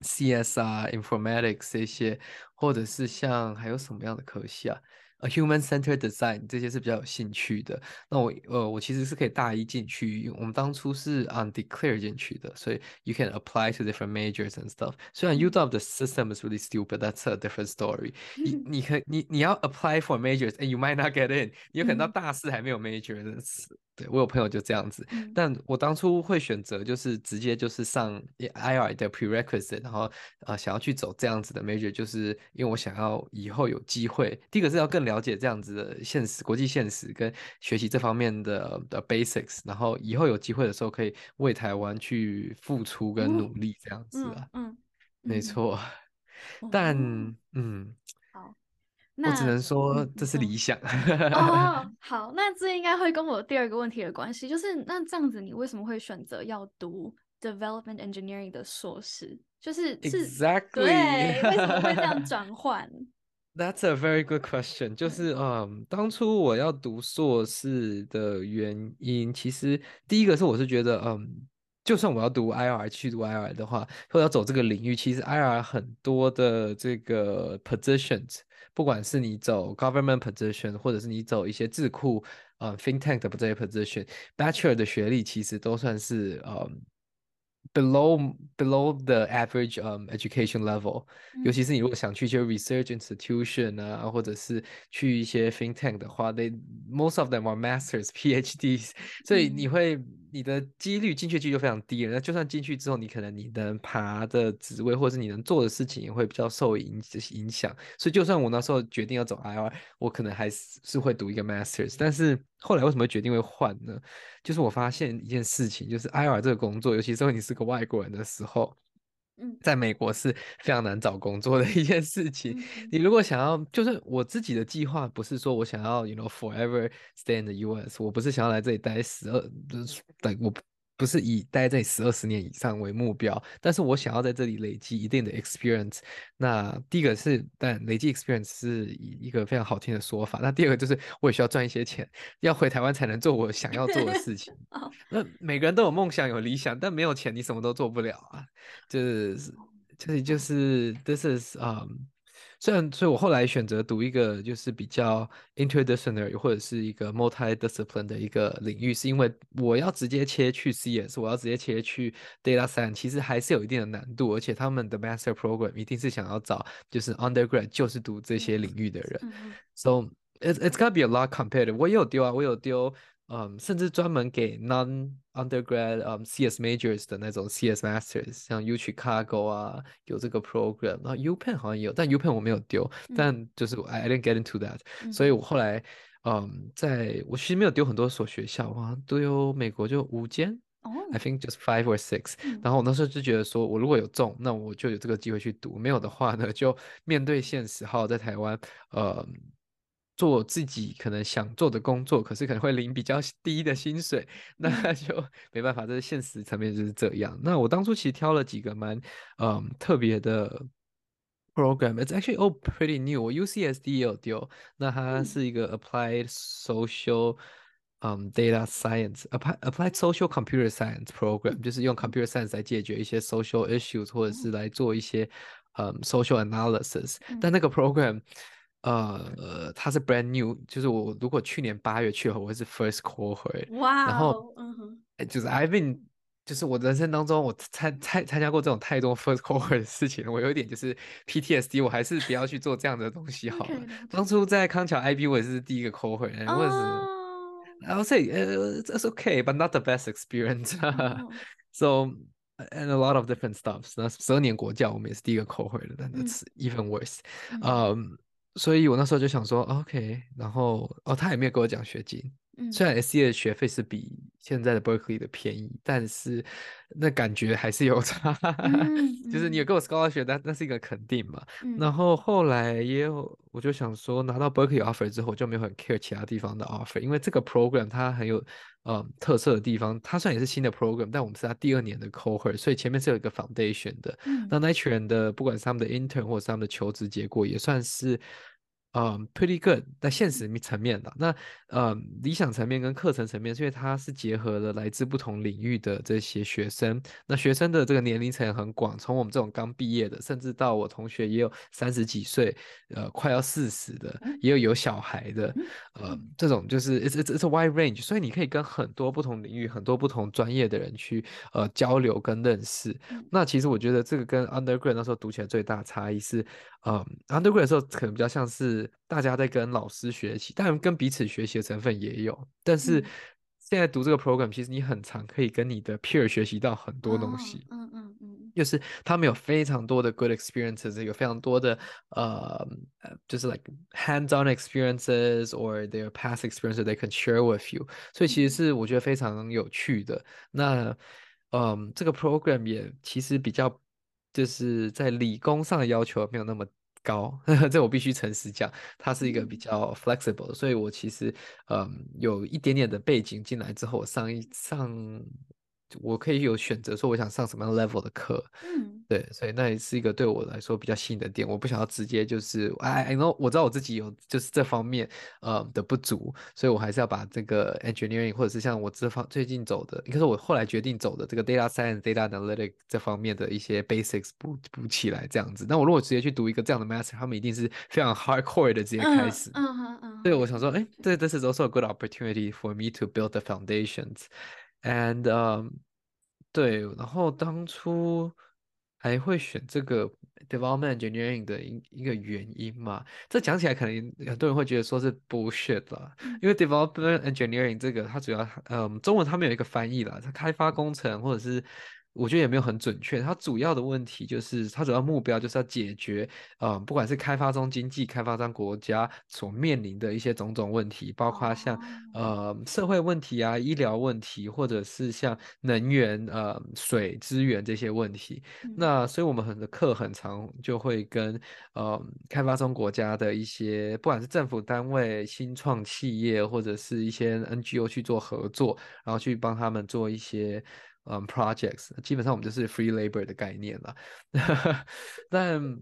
CS 啊、Informatics 这些，或者是像还有什么样的科系啊？呃，human-centered design 这些是比较有兴趣的。那我呃，我其实是可以大一进去。我们当初是 undeclared 进去的，所以 you can apply to different majors and stuff。虽然 UW 的 system is really stupid，that's a different story。你你可你你要 apply for majors，and you might not get in。你有可能到大四还没有 major 的。 对我有朋友就这样子，但我当初会选择就是直接就是上 IR 的 prerequisite，然后呃想要去走这样子的 major，就是因为我想要以后有机会，第一个是要更了解这样子的现实、国际现实跟学习这方面的的 basics，然后以后有机会的时候可以为台湾去付出跟努力这样子啊，嗯，没错，但。嗯。我只能说这是理想。
哦，好，那这应该会跟我第二个问题有关系，就是那这样子，你为什么会选择要读 development engineering 的硕士？就是是
，exactly，
对，为什么会这样 转换
？That's a very good question。就是嗯，当初我要读硕士的原因，其实第一个是我是觉得嗯。就算我要读 IR 去读 IR 的话，或者要走这个领域，其实 IR 很多的这个 positions，不管是你走 government position，或者是你走一些智库呃 think tank 的这些 position，bachelor 的学历其实都算是呃。below below the average um education level，尤其是你如果想去一些 research institution 啊，或者是去一些 think tank 的话，they most of them are masters PhDs，所以你会你的几率进去几率就非常低了。那就算进去之后，你可能你能爬的职位或者是你能做的事情也会比较受影影响。所以就算我那时候决定要走 IR，我可能还是是会读一个 masters，但是。后来为什么决定会换呢？就是我发现一件事情，就是 IR 这个工作，尤其是你是个外国人的时候，嗯，在美国是非常难找工作的一件事情。你如果想要，就是我自己的计划，不是说我想要，you know forever stay in the US，我不是想要来这里待十二，等我。不是以待在十二十年以上为目标，但是我想要在这里累积一定的 experience。那第一个是，但累积 experience 是一个非常好听的说法。那第二个就是，我也需要赚一些钱，要回台湾才能做我想要做的事情。那每个人都有梦想、有理想，但没有钱，你什么都做不了啊。就是，就是就是 this is um。虽然，所以我后来选择读一个就是比较 interdisciplinary 或者是一个 multi-discipline 的一个领域，是因为我要直接切去 CS，我要直接切去 data science，其实还是有一定的难度，而且他们的 master program 一定是想要找就是 undergrad 就是读这些领域的人，so it's it's gotta be a lot competitive。我也有丢啊，我有丢。嗯，甚至专门给 non undergrad 嗯 CS majors 的那种 CS masters，像 U Chicago 啊，有这个 program，然后 U Penn 好像也有，但 U Penn 我没有丢，但就是 I didn't get into that，所以我后来嗯，在我其实没有丢很多所学校，好像都有美国就五间。I think just five or six。然后我那时候就觉得说，我如果有中，那我就有这个机会去读；没有的话呢，就面对现实，好在台湾，呃，做自己可能想做的工作，可是可能会领比较低的薪水，那就没办法，这是现实层面就是这样。那我当初其实挑了几个蛮嗯特别的 program。It's actually all pretty new。我 UCSD 也有丢，那它是一个 applied social。嗯，data science applied applied social computer science program 就是用 computer science 来解决一些 social issues，或者是来做一些嗯 social analysis。但那个 program 呃它是 brand new，就是我如果去年八月去的话，我会是 first cohort。
哇，
然后嗯哼，就是 I've been 就是我人生当中我参参参加过这种太多 first cohort 的事情，我有一点就是 PTSD，我还是不要去做这样的东西好了。当初在康桥 IB 我也是第一个 cohort，我也是。I would say uh, it's okay, but not the best experience. so and a lot of different stuffs。那十二年国教我们也是第一个扣回的，但 that's even worse. 嗯，所以我那时候就想说，OK，然后哦，他也没有给我奖学金。虽然 S E 的学费是比现在的 Berkeley 的便宜，但是那感觉还是有差。就是你有跟我 scholarship，但那是一个肯定嘛。然后后来也有，我就想说，拿到 Berkeley offer 之后，我就没有很 care 其他地方的 offer，因为这个 program 它很有呃特色的地方。它虽然也是新的 program，但我们是它第二年的 cohort，所以前面是有一个 foundation 的。那那群人的不管是他们的 intern 或者是他们的求职结果，也算是。嗯，pretty good，在现实层面的那，呃，理想层面跟课程层面，因为它是结合了来自不同领域的这些学生。那学生的这个年龄层很广，从我们这种刚毕业的，甚至到我同学也有三十几岁，呃，快要四十的，也有有小孩的，呃，这种就是 it's it's it's a wide range，所以你可以跟很多不同领域、很多不同专业的人去呃交流跟认识。那其实我觉得这个跟 undergrad 那时候读起来最大差异是。嗯，undergrad 的时候可能比较像是大家在跟老师学习，当然跟彼此学习的成分也有。但是现在读这个 program，其实你很常可以跟你的 peer 学习到很多东西。嗯嗯嗯，就是他们有非常多的 good experiences，有非常多的呃呃，就是 like hands-on experiences or their past experiences they can share with you。所以其实是我觉得非常有趣的。那嗯，这个 program 也其实比较。就是在理工上的要求没有那么高，这我必须诚实讲，它是一个比较 flexible，所以我其实嗯有一点点的背景进来之后，我上一上。我可以有选择，说我想上什么样 level 的课，嗯，对，所以那也是一个对我来说比较吸引的点。我不想要直接就是，哎，I know，我知道我自己有就是这方面呃的不足，所以我还是要把这个 engineering 或者是像我这方最近走的，应该是我后来决定走的这个 data science、data analytic 这方面的一些 basics 补补起来这样子。那我如果直接去读一个这样的 master，他们一定是非常 hardcore 的直接开始。嗯嗯嗯。对，我想说，哎，这 this is also a good opportunity for me to build the foundations。And um，对，然后当初还会选这个 development engineering 的一一个原因嘛，这讲起来可能很多人会觉得说是 bullshit 啦，因为 development engineering 这个它主要，嗯，中文它没有一个翻译啦，它开发工程或者是。我觉得也没有很准确。它主要的问题就是，它主要目标就是要解决，呃，不管是开发中经济、开发商国家所面临的一些种种问题，包括像呃社会问题啊、医疗问题，或者是像能源、呃水资源这些问题。那所以我们很多课很长，就会跟呃开发中国家的一些，不管是政府单位、新创企业，或者是一些 NGO 去做合作，然后去帮他们做一些。嗯，projects 基本上我们就是 free labor 的概念了。但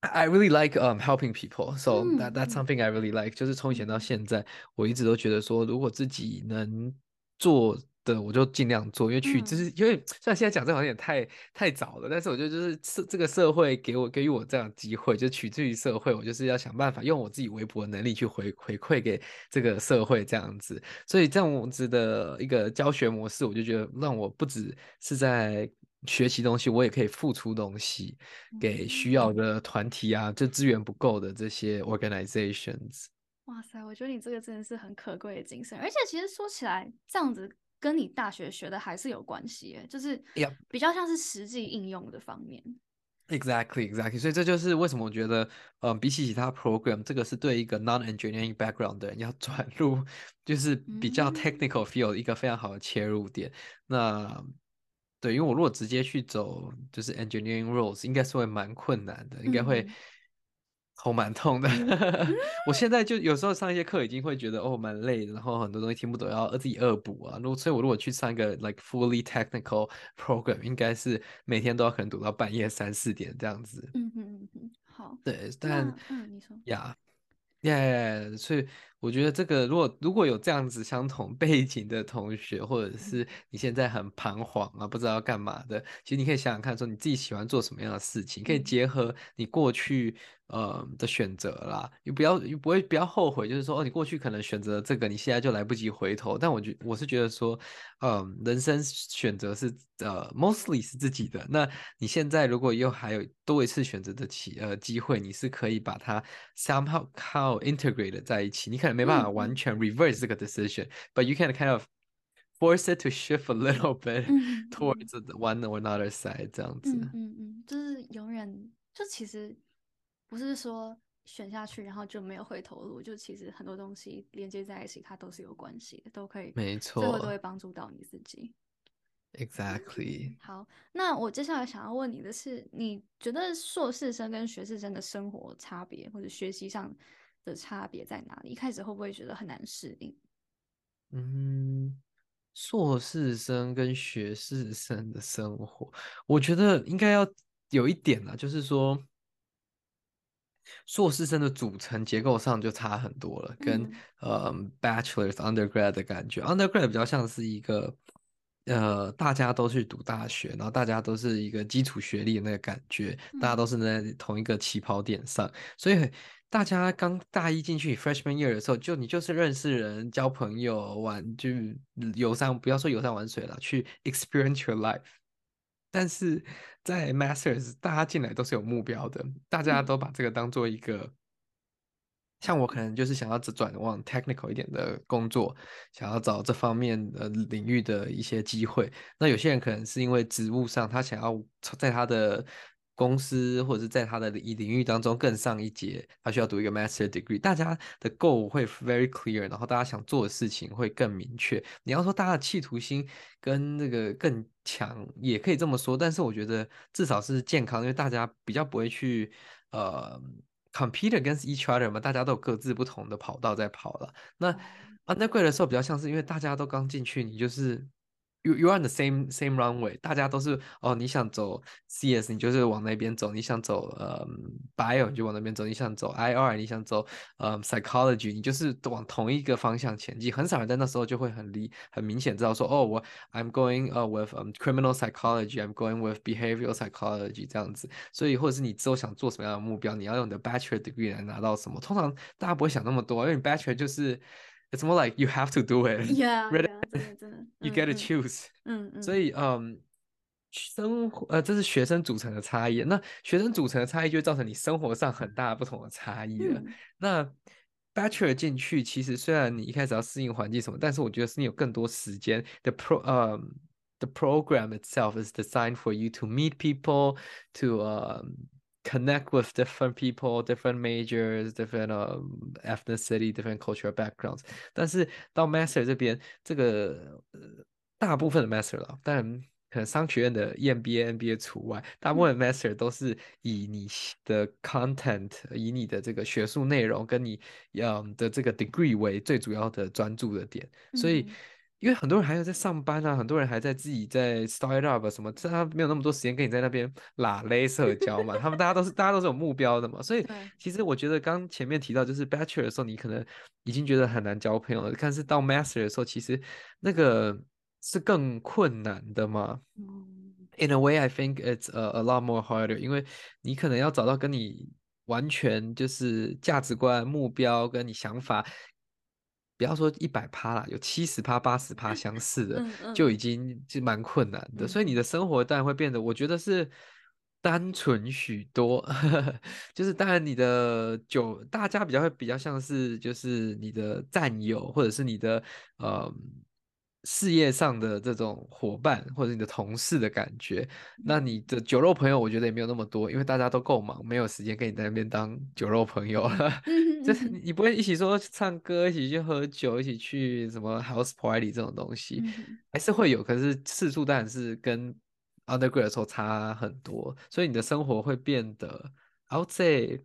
I really like um helping people, so that that's something I really like。就是从以前到现在，我一直都觉得说，如果自己能做。的我就尽量做，因为去就是因为虽然现在讲这好像有点太太早了，但是我觉得就是社这个社会给我给予我这样的机会，就取之于社会，我就是要想办法用我自己微薄的能力去回回馈给这个社会这样子。所以这样子的一个教学模式，我就觉得让我不只是在学习东西，我也可以付出东西给需要的团体啊，就资源不够的这些 organizations。
哇塞，我觉得你这个真的是很可贵的精神，而且其实说起来，这样子跟你大学学的还是有关系，就是比较像是实际应用的方面。
Exactly, exactly. 所以这就是为什么我觉得，嗯，比起其他 program，这个是对一个 non-engineering background 的人要 转入，就是比较 technical field 一个非常好的切入点。那对，因为我如果直接去走就是 engineering roles，应该是会蛮困难的，应该会。头蛮痛的，我现在就有时候上一些课已经会觉得哦蛮累的，然后很多东西听不懂，要自己恶补啊。如果所以，我如果去上一个 like fully technical program，应该是每天都要可能读到半夜三四点这样子。
嗯嗯嗯嗯，好。
对，但
嗯，你说
呀。耶，所以我觉得这个，如果如果有这样子相同背景的同学，或者是你现在很彷徨啊，不知道要干嘛的，其实你可以想想看，说你自己喜欢做什么样的事情，可以结合你过去呃的选择啦，你不要你不会不要后悔，就是说哦，你过去可能选择这个，你现在就来不及回头。但我觉我是觉得说，嗯，人生选择是呃 mostly 是自己的，那你现在如果又还有多一次选择的机呃机会，你是可以把它 somehow how integrated 在一起，你可能没办法完全 reverse 这个 decision，but you can kind of force it to shift a little bit towards one or another side 这样子。
嗯嗯嗯，就是永远就其实不是说选下去然后就没有回头路，就其实很多东西连接在一起，它都是有关系的，都可以，
没错，
最后都会帮助到你自己。
Exactly。
好，那我接下来想要问你的是，你觉得硕士生跟学士生的生活差别或者学习上？的差别在哪里？一开始会不会觉得很难适应？
嗯，硕士生跟学士生的生活，我觉得应该要有一点啦，就是说，硕士生的组成结构上就差很多了，跟呃，bachelor's undergrad 的感觉，undergrad 比较像是一个。呃，大家都去读大学，然后大家都是一个基础学历的那个感觉，大家都是在同一个起跑点上，所以大家刚大一进去 freshman year 的时候，就你就是认识人、交朋友、玩，就游山，不要说游山玩水了，去 experience your life。但是在 masters，大家进来都是有目标的，大家都把这个当做一个。像我可能就是想要只转往 technical 一点的工作，想要找这方面的领域的一些机会。那有些人可能是因为职务上，他想要在他的公司或者是在他的领领域当中更上一节，他需要读一个 master degree。大家的 goal 会 very clear，然后大家想做的事情会更明确。你要说大家的企图心跟那个更强，也可以这么说。但是我觉得至少是健康，因为大家比较不会去呃。compete against each other 嘛，大家都有各自不同的跑道在跑了。那 undergrad 的时候比较像是，因为大家都刚进去，你就是。You you are the same same runway，大家都是哦，你想走 CS，你就是往那边走；你想走呃 Bio，你就往那边走；你想走 IR，你想走呃 Psychology，你就是往同一个方向前进。很少人在那时候就会很离很明显知道说哦，我 I'm going 呃 with criminal psychology，I'm going with behavioral psychology 这样子。所以或者是你之后想做什么样的目标，你要用你的 Bachelor degree 来拿到什么？通常大家不会想那么多，因为你 Bachelor 就是。It's more like you have to do it.
Yeah, yeah, 真的
You get to choose.
嗯嗯。
所以，嗯，生活呃，这是学生组成的差异。那学生组成的差异就会造成你生活上很大不同的差异了。那 Bachelor 进去，其实虽然你一开始要适应环境什么，但是我觉得是你有更多时间。The pro 呃，the program itself is designed for you to meet people, to um connect with different people, different majors, different um, ethnicity, different cultural backgrounds。但是到 master 这边，这个呃大部分的 master 了，但可能商学院的 EMBA、MBA 除外，大部分 master 都是以你的 content，以你的这个学术内容跟你嗯的这个 degree 为最主要的专注的点，所以。因为很多人还要在上班啊，很多人还在自己在 start up 什么，他没有那么多时间跟你在那边拉勒社交嘛。他们大家都是大家都是有目标的嘛，所以其实我觉得刚前面提到就是 bachelor 的时候，你可能已经觉得很难交朋友了，但是到 master 的时候，其实那个是更困难的嘛。In a way, I think it's a a lot more harder，因为你可能要找到跟你完全就是价值观、目标跟你想法。不要说一百趴啦，有七十趴、八十趴相似的，就已经就蛮困难的。所以你的生活当然会变得，我觉得是单纯许多，就是当然你的酒，大家比较会比较像是就是你的战友，或者是你的呃事业上的这种伙伴，或者你的同事的感觉。那你的酒肉朋友，我觉得也没有那么多，因为大家都够忙，没有时间跟你在那边当酒肉朋友了。就是你不会一起说唱歌，一起去喝酒，一起去什么 house party 这种东西，还是会有，可是次数当然是跟。undergrad 的时候差很多，所以你的生活会变得，I would say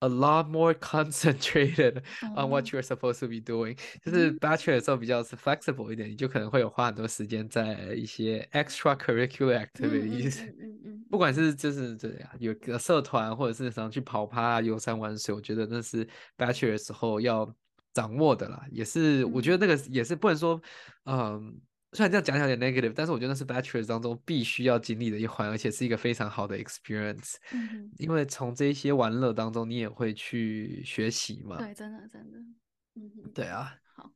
a lot more concentrated on what you're supposed to be doing。就是 bachelor 的时候比较是 flexible 一点，你就可能会有花很多时间在一些 extracurricular activities。嗯嗯不管是就是这样，有个社团或者是想去跑趴、游山玩水，我觉得那是 bachelor 的时候要掌握的啦。也是，我觉得那个也是不能说，嗯。虽然这样讲有点 negative，但是我觉得那是 bachelor 当中必须要经历的一环，而且是一个非常好的 experience。嗯因为从这些玩乐当中，你也会去学习嘛。
对，真的真的。
嗯。对啊。
好，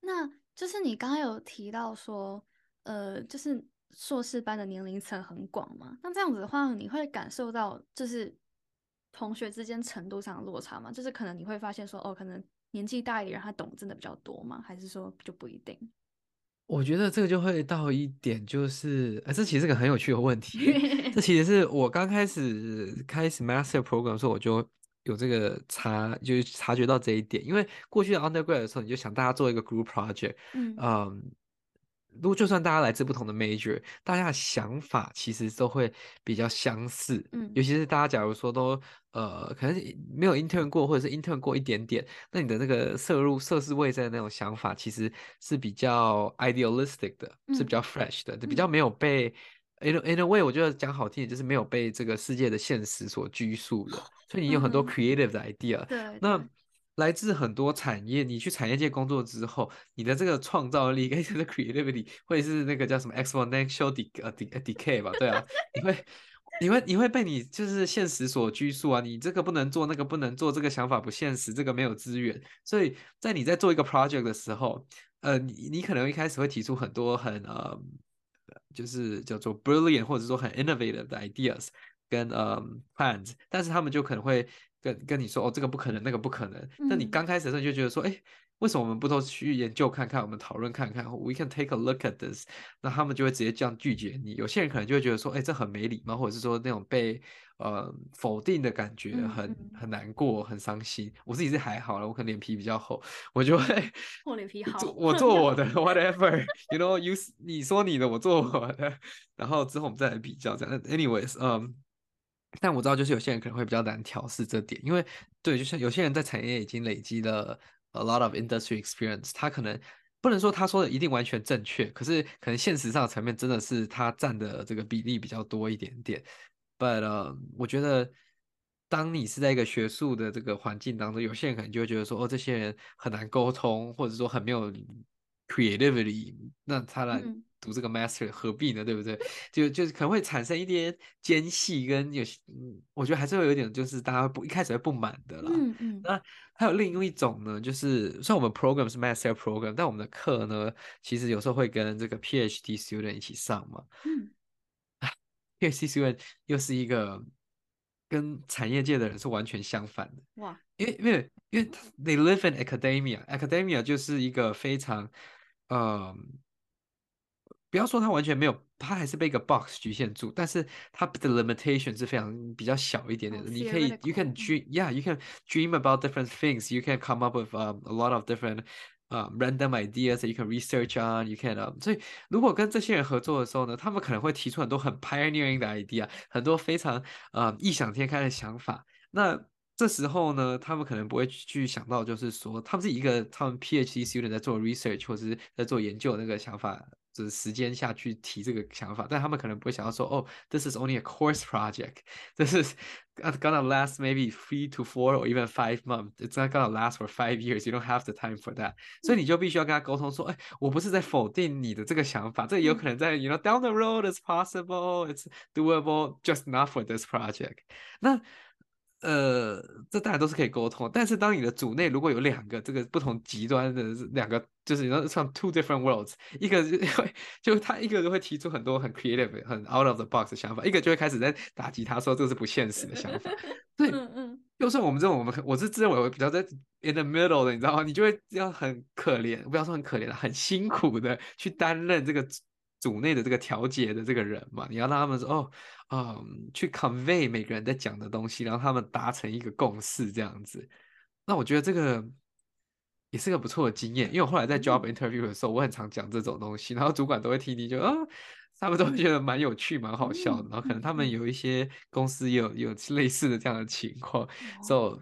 那就是你刚刚有提到说，呃，就是硕士班的年龄层很广嘛？那这样子的话，你会感受到就是同学之间程度上的落差吗？就是可能你会发现说，哦，可能年纪大一点，他懂真的比较多吗？还是说就不一定？
我觉得这个就会到一点，就是，呃，这其实是个很有趣的问题。这 其实是我刚开始开始 master program 的时候，我就有这个察，就是察觉到这一点。因为过去的 undergrad 的时候，你就想大家做一个 group project，嗯。如果就算大家来自不同的 major，大家的想法其实都会比较相似。嗯，尤其是大家假如说都呃，可能没有 intern 过，或者是 intern 过一点点，那你的那个摄入涉世未深的那种想法，其实是比较 idealistic 的，是比较 fresh 的，比较没有被 in in a way，我觉得讲好听点，就是没有被这个世界的现实所拘束的。所以你有很多 creative 的 idea。
对，
那。来自很多产业，你去产业界工作之后，你的这个创造力跟这个 creativity 会是那个叫什么 exponential de 呃 de decay 吧？对啊，你会你会你会被你就是现实所拘束啊！你这个不能做，那个不能做，这个想法不现实，这个没有资源。所以在你在做一个 project 的时候，呃，你你可能一开始会提出很多很呃，就是叫做 brilliant 或者说很 innovative 的 ideas 跟呃 plans，但是他们就可能会。跟跟你说哦，这个不可能，那个不可能。那你刚开始的时候就觉得说，哎，为什么我们不都去研究看看，我们讨论看看？We can take a look at this。那他们就会直接这样拒绝你。有些人可能就会觉得说，哎，这很没礼貌，或者是说那种被呃否定的感觉，很很难过，很伤心。我自己是还好了，我可能脸皮比较厚，我就会
厚脸皮好，
我做我的，whatever，you know，you 你说你的，我做我的，然后之后我们再来比较这样。Anyways，嗯。但我知道，就是有些人可能会比较难调试这点，因为对，就像有些人在产业已经累积了 a lot of industry experience，他可能不能说他说的一定完全正确，可是可能现实上层面真的是他占的这个比例比较多一点点。But 我觉得，当你是在一个学术的这个环境当中，有些人可能就会觉得说，哦，这些人很难沟通，或者说很没有 creativity，那他来。读这个 master 何必呢？对不对？就就是可能会产生一点间隙，跟有些，嗯，我觉得还是会有点，就是大家不一开始会不满的啦。嗯嗯。那还有另一种呢，就是虽然我们 program 是 master program，但我们的课呢，其实有时候会跟这个 PhD student 一起上嘛。嗯。PhD student 又是一个跟产业界的人是完全相反的。哇。因为因为因为 they live in academia，academia 就是一个非常，嗯。不要说他完全没有，他还是被一个 box 局限住，但是它的 limitation 是非常比较小一点点的。你可以，you can dream，yeah，you can dream about different things，you can come up with a lot of different 啊 random ideas you can research on，you can，所以如果跟这些人合作的时候呢，他们可能会提出很多很 pioneering 的 idea，很多非常啊异想天开的想法。那这时候呢，他们可能不会去想到，就是说他们是一个他们 PhD student 在做 research 或者是在做研究那个想法。是时间下去提这个想法，但他们可能不会想到说，哦，this is only a course project，this is gonna last maybe three to four or even five months，it's not gonna last for five years，you don't have the time for that，所以你就必须要跟他沟通说，哎，我不是在否定你的这个想法，这有可能在，you know down the road it's possible，it's doable，just not for this project。那 呃，这大家都是可以沟通。但是当你的组内如果有两个这个不同极端的两个，就是你说像 two different worlds，一个就 会就他一个就会提出很多很 creative、很 out of the box 的想法，一个就会开始在打击他说这是不现实的想法。对，嗯嗯。就算我们这种，我们我是自认为我比较在 in the middle 的，你知道吗？你就会要很可怜，不要说很可怜了很辛苦的去担任这个组内的这个调节的这个人嘛。你要让他们说哦，嗯，去 convey 每个人在讲的东西，然后他们达成一个共识这样子。那我觉得这个也是个不错的经验，因为我后来在 job interview 的时候，我很常讲这种东西，然后主管都会听你就啊。他们都会觉得蛮有趣、蛮好笑的，然后可能他们有一些公司有有类似的这样的情况，so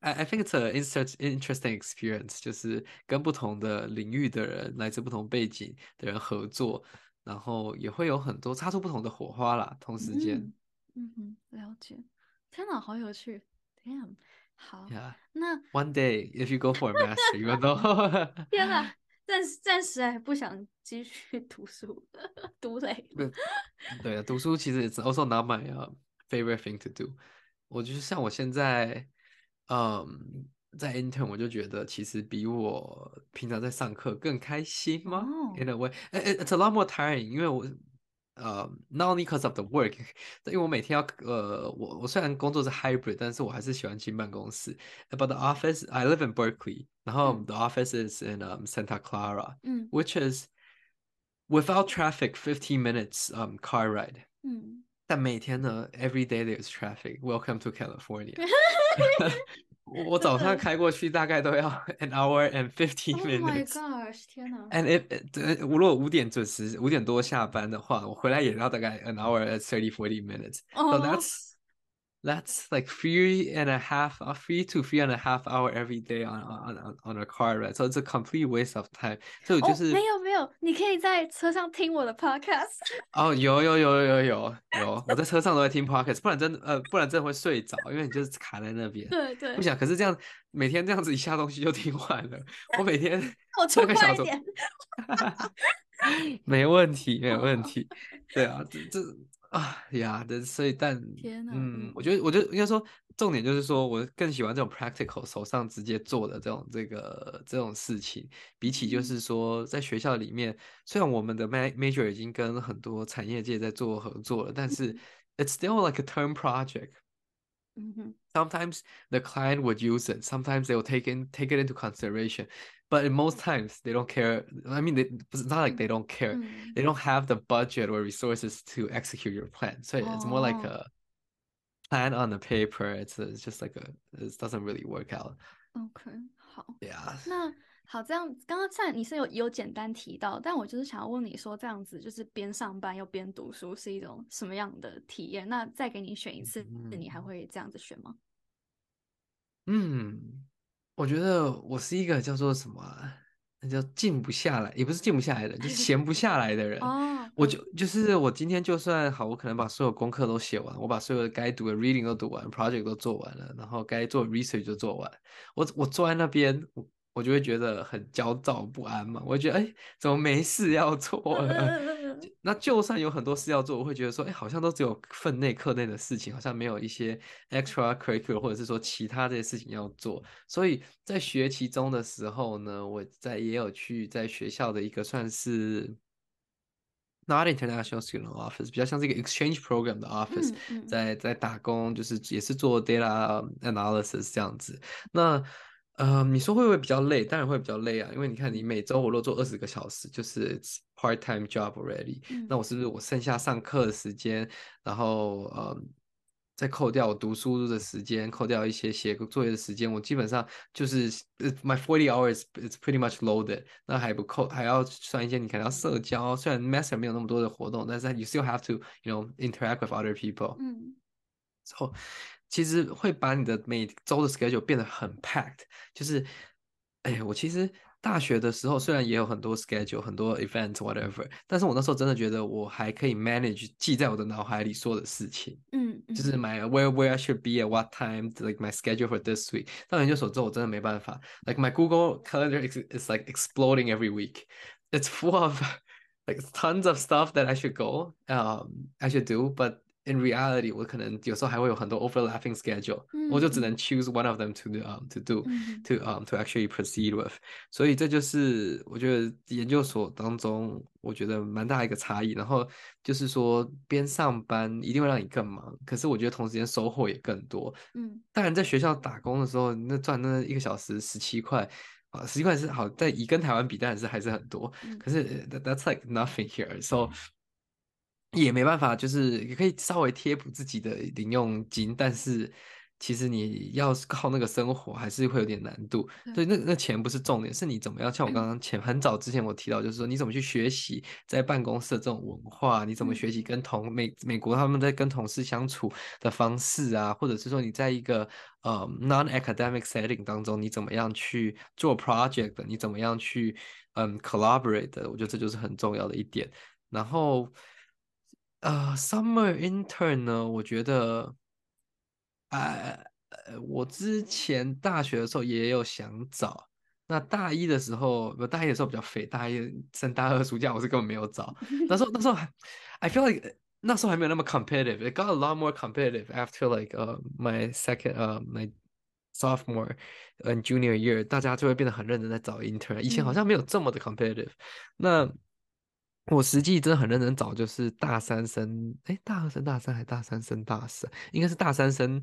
I I think it's an interesting experience，就是跟不同的领域的人、来自不同背景的人合作，然后也会有很多擦出不同的火花啦。同时间，
嗯哼，了解。天哪，好有趣！Damn，好。
Yeah，
那
One day if you go for a master，you know。
天哪！暂时暂时还不想继续读书，读累。
对，对啊，读书其实 it's also not my favorite thing to do。我就是像我现在，嗯，在 intern，我就觉得其实比我平常在上课更开心吗？In a way，it's a lot more tiring，因为我。呃，not only because of the work，因为我每天要呃，我我虽然工作是 hybrid，但是我还是喜欢进办公室。But the office, I live in Berkeley，然后 the office is in um Santa Clara，嗯，which is without traffic fifteen minutes um car ride，嗯， 但每天呢，every day there's traffic。Welcome to California。我早上开过去大概都要 an hour and fifteen
minutes。Oh my gosh！天哪！
And if 我如果五点准时五点多下班的话，我回来也要大概 an hour and thirty forty minutes。So that's that's like three and a half, uh, three to three and a half hour every day on on on a car ride. So it's a complete waste of time. 所以就是、
哦、没有没有，你可以在车上听我的 podcast。
哦，有有有有有有，我在车上都在听 podcast，不然真呃不然真的会睡着，因为你就是卡在那边。
对对。
不想，可是这样每天这样子一下东西就听完了，我每天
我出快一点。
没问题，没问题。对啊，这这。 啊呀的，所以但嗯，我觉得，我觉得应该说，重点就是说我更喜欢这种 practical 手上直接做的这种这个这种事情，比起就是说在学校里面，虽然我们的 major 已经跟很多产业界在做合作了，但是 it's still like a term project。Sometimes the client would use it. Sometimes they will take in take it into consideration. But in most times they don't care. I mean, they, it's not like they don't care. Mm. They don't have the budget or resources to execute your plan. So it's more like a plan on the paper. It's, it's just like a it doesn't really work out.
OK，好。
Yeah.
那好，这样刚刚在你是有有简单提到，但我就是想要问你说，这样子就是边上班又边读书是一种什么样的体验？那再给你选一次，你还会这样子选吗？
嗯。 我觉得我是一个叫做什么，那叫静不下来，也不是静不下来的，就是闲不下来的人。哦，我就就是我今天就算好，我可能把所有功课都写完，我把所有的该读的 reading 都读完，project 都做完了，然后该做 research 就做完，我我坐在那边。我就会觉得很焦躁不安嘛，我觉得哎，怎么没事要做了？那就算有很多事要做，我会觉得说，哎，好像都只有分内课内的事情，好像没有一些 extra curricular 或者是说其他这些事情要做。所以在学期中的时候呢，我在也有去在学校的一个算是 not international student office，比较像是一个 exchange program 的 office，在在打工，就是也是做 data analysis 这样子。那呃，你说会不会比较累？当然会比较累啊，因为你看，你每周我若做二十个小时，就是 part time job already。那我是不是我剩下上课的时间，然后呃，再扣掉我读书的时间，扣掉一些写作业的时间，我基本上就是 my forty hours is pretty much loaded。那还不扣，还要算一些你可能要社交，虽然 master 没有那么多的活动，但是 you still have to you know interact with other people。嗯，so 其实会把你的每周的 schedule 变得很 packed，就是，哎，我其实大学的时候虽然也有很多 schedule，很多 events whatever，但是我那时候真的觉得我还可以 manage 记在我的脑海里所有的事情，嗯，就是 my where where I should be at what time，like my schedule for this week。到研究所之后，我真的没办法，like my Google calendar is is like exploding every week. It's full of like tons of stuff that I should go, um, I should do, but in reality，我可能有时候还会有很多 overlapping schedule，我就只能 choose one of them to um to do to um to actually proceed with。所以这就是我觉得研究所当中我觉得蛮大一个差异。然后就是说边上班一定会让你更忙，可是我觉得同时间收获也更多。
嗯，
当然在学校打工的时候，那赚那一个小时十七块。啊，十七块是好，在以跟台湾比，当然是还是很多。可是 that's like nothing here. So 也没办法，就是也可以稍微贴补自己的零用金，但是其实你要靠那个生活，还是会有点难度。所以那那钱不是重点，是你怎么样。像我刚刚前很早之前我提到，就是说你怎么去学习在办公室的这种文化，你怎么学习跟同美美国他们在跟同事相处的方式啊，或者是说你在一个呃 non-academic setting 当中，你怎么样去做 project，你怎么样去嗯 collaborate，我觉得这就是很重要的一点。然后。呃，summer intern 呢？我觉得，呃，我之前大学的时候也有想找。那大一的时候，不，大一的时候比较废。大一升大二暑假，我是根本没有找。那时候，那时候还，I feel like 那时候还没有那么 competitive。It got a lot more competitive after like uh my second uh my sophomore and junior year。大家就会变得很认真在找 intern。以前好像没有这么的 competitive。那我实际真的很认真找，就是大三生，哎，大二生大三还大三生大四，应该是大三生。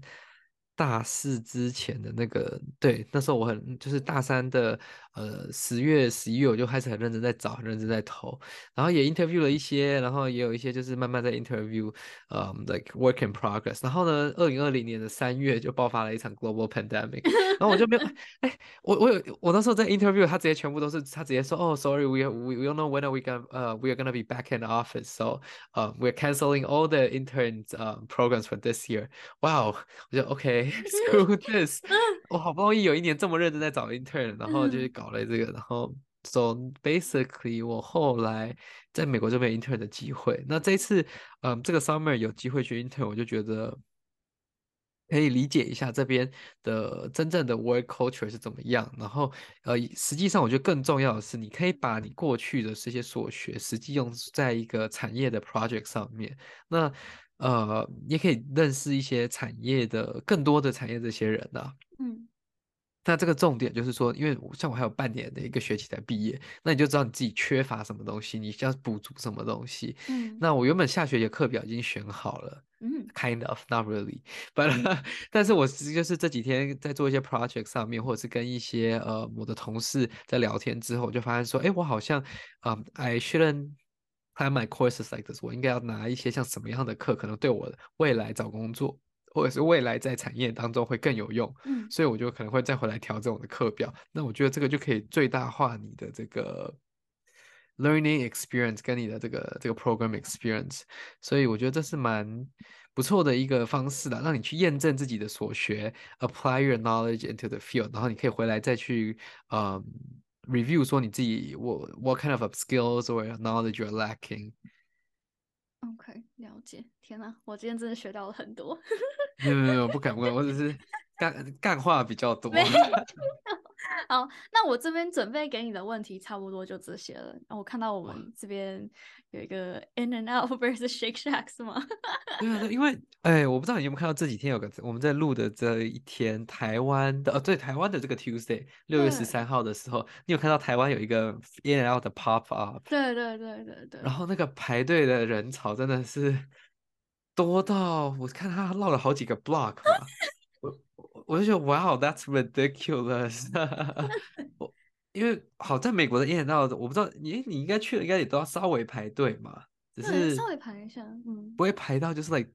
大四之前的那个，对，那时候我很就是大三的，呃，十月、十一月我就开始很认真在找，很认真在投，然后也 interview 了一些，然后也有一些就是慢慢在 interview，呃，like work in progress。然后呢，二零二零年的三月就爆发了一场 global pandemic，然后我就没有，哎，我我有我那时候在 interview，他直接全部都是他直接说，哦，sorry，we we don't know when are we gonna，呃，we are gonna be back in the office，so，呃，we're canceling all the interns，呃，programs for this year。wow，我就 OK。Screw this！我好不容易有一年这么认真在找 intern，然后就是搞了这个，然后 so basically 我后来在美国这边 intern 的机会。那这次，嗯，这个 summer 有机会去 intern，我就觉得可以理解一下这边的真正的 work culture 是怎么样。然后，呃，实际上我觉得更重要的是，你可以把你过去的这些所学，实际用在一个产业的 project 上面。那呃，也可以认识一些产业的更多的产业这些人呐。嗯，那这个重点就是说，因为像我还有半年的一个学期才毕业，那你就知道你自己缺乏什么东西，你需要补足什么东西。嗯，那我原本下学期课表已经选好了。嗯，kind of not really，but 但是我就是这几天在做一些 project 上面，或者是跟一些呃我的同事在聊天之后，我就发现说，哎，我好像啊，I shouldn't。Plan my courses like this，我应该要拿一些像什么样的课，可能对我未来找工作，或者是未来在产业当中会更有用。嗯，所以我就可能会再回来调整我的课表。那我觉得这个就可以最大化你的这个 learning experience 跟你的这个这个 program experience。所以我觉得这是蛮不错的一个方式的，让你去验证自己的所学，apply your knowledge into the field，然后你可以回来再去，嗯。Review 说你自己我 what kind of skills or knowledge you're lacking。
OK，了解。天哪，我今天真的学到了很多。
没有没有不敢不敢，我只是干干话比较多。
好，那我这边准备给你的问题差不多就这些了。我看到我们这边有一个 In and Out versus Shake Shack 是吗？
对啊，因为哎，我不知道你有没有看到这几天有个我们在录的这一天，台湾的哦，对，台湾的这个 Tuesday 六月十三号的时候，你有看到台湾有一个 In and Out 的 Pop Up？
对对对对对。
然后那个排队的人潮真的是多到我看他绕了好几个 block 吧。我就觉得，Wow，that's ridiculous！我因为好在美国的夜店道，我不知道你你应该去了，应该也都要稍微排队嘛，只是
稍微排一下，嗯，
不会排到就是 like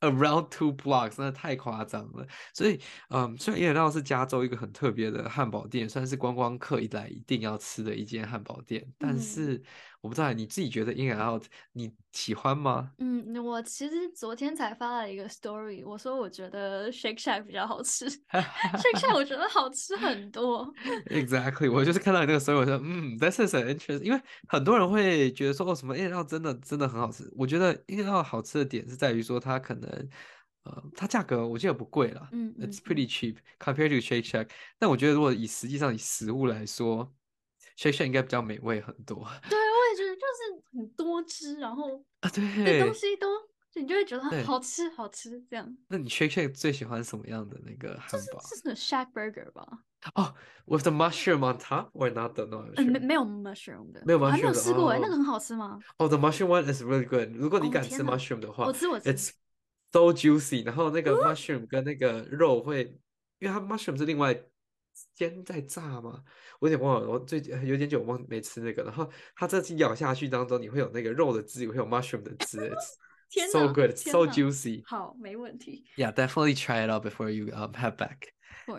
around two blocks，真的太夸张了。所以，嗯，虽然夜店道是加州一个很特别的汉堡店，算是观光客一来一定要吃的一间汉堡店，但是。我不知道你自己觉得 In and Out 你喜欢吗？
嗯，我其实昨天才发了一个 story，我说我觉得 Shake Shack 比较好吃，Shake Shack 我觉得好吃很多。
Exactly，我就是看到你那个 story，我说嗯，That's an interest，因为很多人会觉得说哦什么 In and Out 真的真的很好吃。我觉得 In and Out 好吃的点是在于说它可能呃它价格我记得不贵了，嗯，It's pretty cheap compared to Shake Shack。但我觉得如果以实际上以食物来说，Shake Shack 应该比较美味很多。
对。就是很多汁，然后
啊，对，
东西都你就会觉得好吃好吃这样。
那你 Shake Shake 最喜欢什么样的那个汉堡？
是是 Shack Burger 吧？
哦，with the mushroom on top or not the mushroom？
没没有 mushroom 的，
没有 mushroom 的。
没有吃过哎，那个很好吃吗？
哦，the mushroom one is really good。如果你敢吃 mushroom 的话，
我吃我吃。
It's so juicy，然后那个 mushroom 跟那个肉会，因为它 mushroom 是另外煎在炸吗？我有点忘了，我最近有点久忘没吃那个。然后它这次咬下去当中，你会有那个肉的汁，也会有 mushroom 的汁。So good, so juicy。
好，没问题。
Yeah, definitely try it out before you um head back.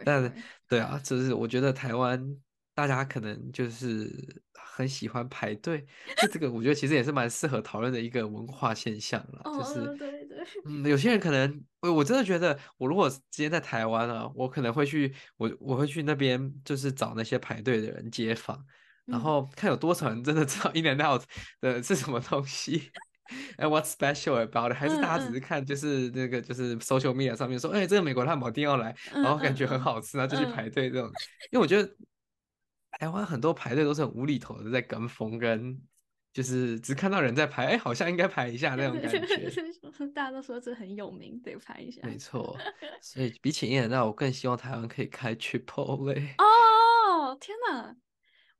但对啊，就是我觉得台湾大家可能就是很喜欢排队，就这个我觉得其实也是蛮适合讨论的一个文化现象了。就是
对对，
嗯，有些人可能我我真的觉得，我如果今天在台湾啊，我可能会去我我会去那边就是找那些排队的人街访，然后看有多少人真的知道 In and Out 的是什么东西。哎，What's special about？还是大家只是看，就是那个，就是 social media 上面说，哎，这个美国汉堡一定要来，然后感觉很好吃，然后就去排队这种。因为我觉得台湾很多排队都是很无厘头的，在跟风，跟就是只看到人在排，哎，好像应该排一下那种感觉。
大家都说这很有名，得排一下。
没错，所以比起印度，我更希望台湾可以开 Chipotle。
哦，天哪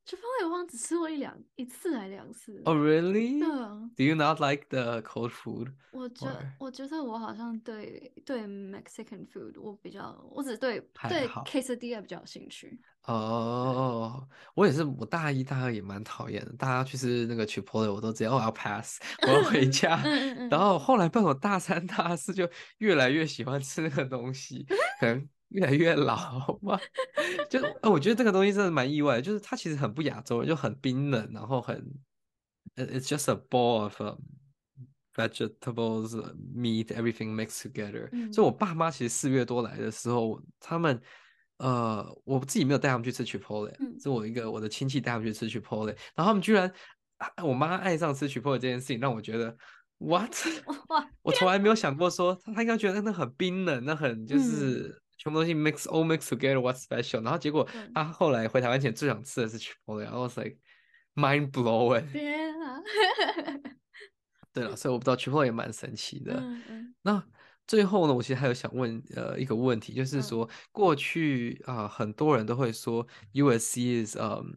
！Chipotle 我好像只吃过一两一次还两次。
Oh really?
对啊。
Do you not like the cold food?
我觉我觉得我好像对对 Mexican food 我比较，我只对对 quesadilla 比较有兴趣。
哦，我也是，我大一、大二也蛮讨厌的。大家去吃那个 Chipotle，我都直接哦要 pass，我要回 家。然后后来到我大三、大四就越来越喜欢吃那个东西，可能。越来越老嘛，就呃，我觉得这个东西真的蛮意外，就是它其实很不亚洲，就很冰冷，然后很，it's just a ball of vegetables, meat, everything mixed together。所以，我爸妈其实四月多来的时候，他们呃，我自己没有带他们去吃 Chipotle，是我一个我的亲戚带他们去吃 Chipotle，然后他们居然，我妈爱上吃 Chipotle 这件事情，让我觉得 what？我从来没有想过说，他应该觉得那很冰冷，那很就是。全部东西 mix all mix together what's special？然后结果他后来回台湾前最想吃的是 Chipotle，然后 was like mind blowing。
天啊！
对了，所以我不知道 Chipotle 也蛮神奇的。那最后呢，我其实还有想问呃一个问题，就是说过去啊很多人都会说 USC is um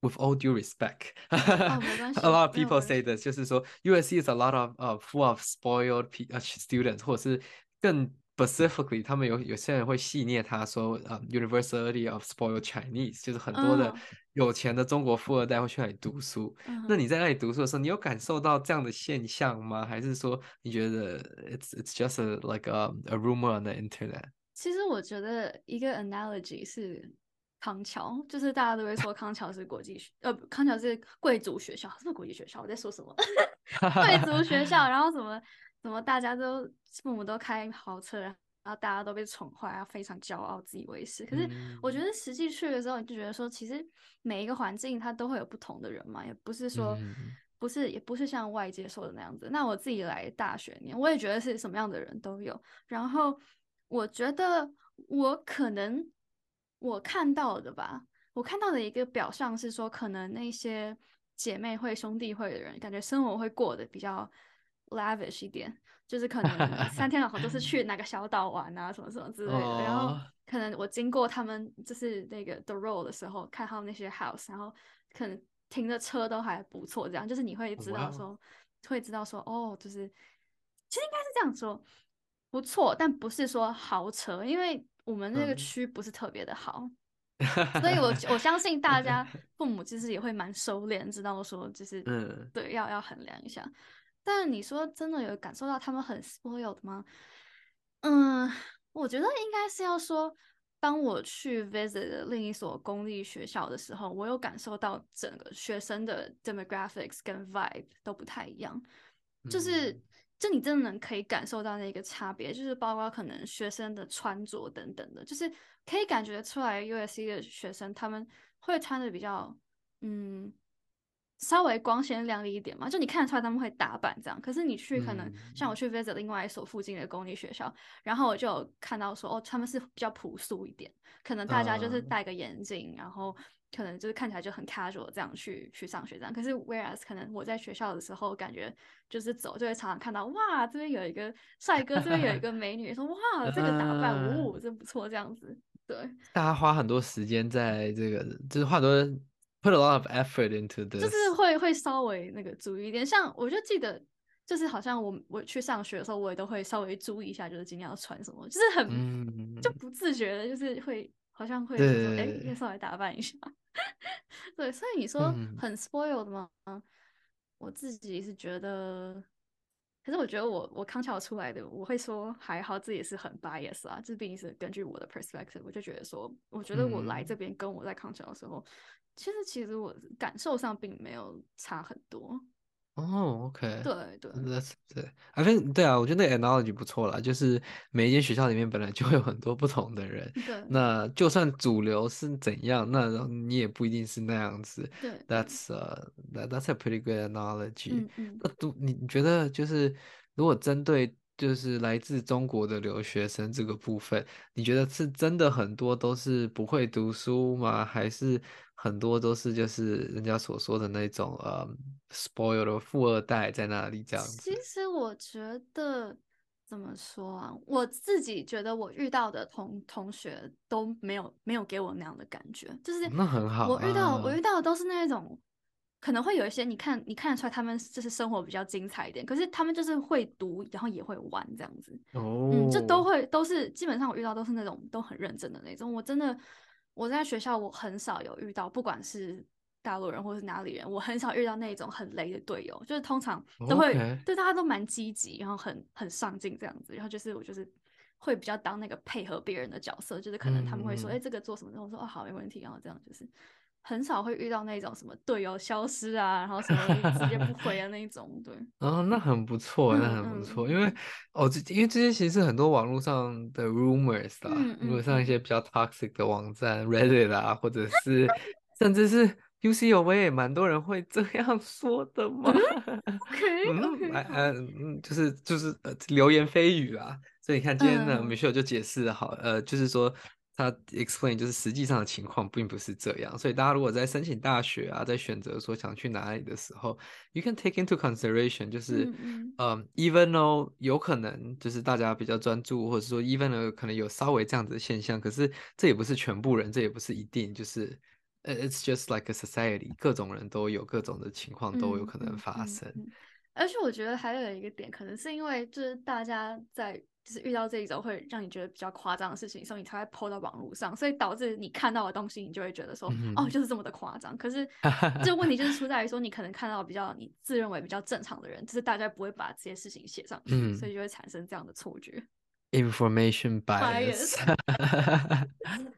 with all due respect，a lot of people say this，就是说 USC is a lot of uh full of spoiled students，或者是更 specifically，他们有有些人会戏谑他说，呃，University of Spoiled Chinese，就是很多的有钱的中国富二代会去那里读书。那你在那里读书的时候，你有感受到这样的现象吗？还是说你觉得 it's it's just a, like a a rumor on the internet？
其实我觉得一个 analogy 是康桥，就是大家都会说康桥是国际学，呃，康桥是贵族学校，是不是国际学校？我在说什么？贵族学校，然后什么？怎么大家都父母都开豪车，然后大家都被宠坏，然后非常骄傲、自以为是。可是我觉得实际去的时候，你就觉得说，其实每一个环境它都会有不同的人嘛，也不是说不是，也不是像外界说的那样子。那我自己来大学年，我也觉得是什么样的人都有。然后我觉得我可能我看到的吧，我看到的一个表象是说，可能那些姐妹会、兄弟会的人，感觉生活会过得比较。Lavish 一点，就是可能三天两。头都是去哪个小岛玩啊，什么什么之类的。然后可能我经过他们就是那个 the road 的时候，看到那些 house，然后可能停的车都还不错，这样就是你会知道说，会知道说，哦，就是其实应该是这样说，不错，但不是说豪车，因为我们那个区不是特别的好，所以我我相信大家父母其实也会蛮收敛，知道说就是嗯，对，要要衡量一下。但你说真的有感受到他们很 spoiled 吗？嗯，我觉得应该是要说，当我去 visit 另一所公立学校的时候，我有感受到整个学生的 demographics 跟 vibe 都不太一样，就是，就你真的能可以感受到那个差别，就是包括可能学生的穿着等等的，就是可以感觉出来 USC 的学生他们会穿的比较，嗯。稍微光鲜亮丽一点嘛，就你看得出来他们会打扮这样。可是你去可能像我去 visit 另外一所附近的公立学校，然后我就看到说哦，他们是比较朴素一点，可能大家就是戴个眼镜，然后可能就是看起来就很 casual 这样去去上学这样。可是 whereas 可能我在学校的时候，感觉就是走就会常常看到哇，这边有一个帅哥，这边有一个美女，说 哇，这个打扮，哦，真不错这样子。对，
大家花很多时间在这个，就是花多 put a lot of effort into this，
就是会会稍微那个注意一点。像我就记得，就是好像我我去上学的时候，我也都会稍微注意一下，就是今天要穿什么，就是很就不自觉的，就是会。好像会说，哎，要稍微打扮一下。对，所以你说很 spoiled 吗？我自己是觉得，可是我觉得我我康桥出来的，我会说还好，自己是很 bias 啊，这毕竟是根据我的 perspective，我就觉得说，我觉得我来这边跟我在康桥的时候，其实其实我感受上并没有差很多。
哦，OK，
对对，
对，I think 对啊，我觉得那 analogy 不错啦，就是每一间学校里面本来就会有很多不同的人，
对，
那就算主流是怎样，那你也不一定是那样子，
对
，That's。a that's a pretty good analogy。
嗯嗯，
那都你觉得就是如果针对就是来自中国的留学生这个部分，你觉得是真的很多都是不会读书吗？还是？很多都是就是人家所说的那种呃，spoiled 富二代在那里这样子。
其实我觉得怎么说啊，我自己觉得我遇到的同同学都没有没有给我那样的感觉，就是
那很好。
我遇到我遇到的都是那种可能会有一些你看你看得出来他们就是生活比较精彩一点，可是他们就是会读，然后也会玩这样子。
哦，
嗯，就都会都是基本上我遇到都是那种都很认真的那种，我真的。我在学校，我很少有遇到，不管是大陆人或是哪里人，我很少遇到那种很雷的队友。就是通常都会对大家都蛮积极，然后很很上进这样子。然后就是我就是会比较当那个配合别人的角色，就是可能他们会说，哎，这个做什么？然后我说，哦，好，没问题。然后这样就是。很少会遇到那种什么队友消失啊，然后什么直接不回啊 那一种，对。
哦，那很不错，那很不错，因为哦，这因为这些其实很多网络上的 rumors 啦，如果上一些比较 toxic 的网站 Reddit 啊，或者是甚至是 UC 有也蛮多人会这样 说的嘛。
OK，
嗯嗯，就是就是呃流言蜚语啊，所以你看今天呢，Michelle 就解释好，呃，就是说。他 explain 就是实际上的情况并不是这样，所以大家如果在申请大学啊，在选择说想去哪里的时候，you can take into consideration 就是，嗯，even though 有可能就是大家比较专注，或者说 even though 可能有稍微这样子的现象，可是这也不是全部人，这也不是一定，就是，it's just like a society，各种人都有各种的情况都有可能发生。
而且我觉得还有一个点，可能是因为就是大家在。就是遇到这一种会让你觉得比较夸张的事情，所以你才会抛到网络上，所以导致你看到的东西，你就会觉得说，哦，就是这么的夸张。可是 这个问题就是出在于说，你可能看到比较你自认为比较正常的人，就是大家不会把这些事情写上去，所以就会产生这样的错觉。
Information bias，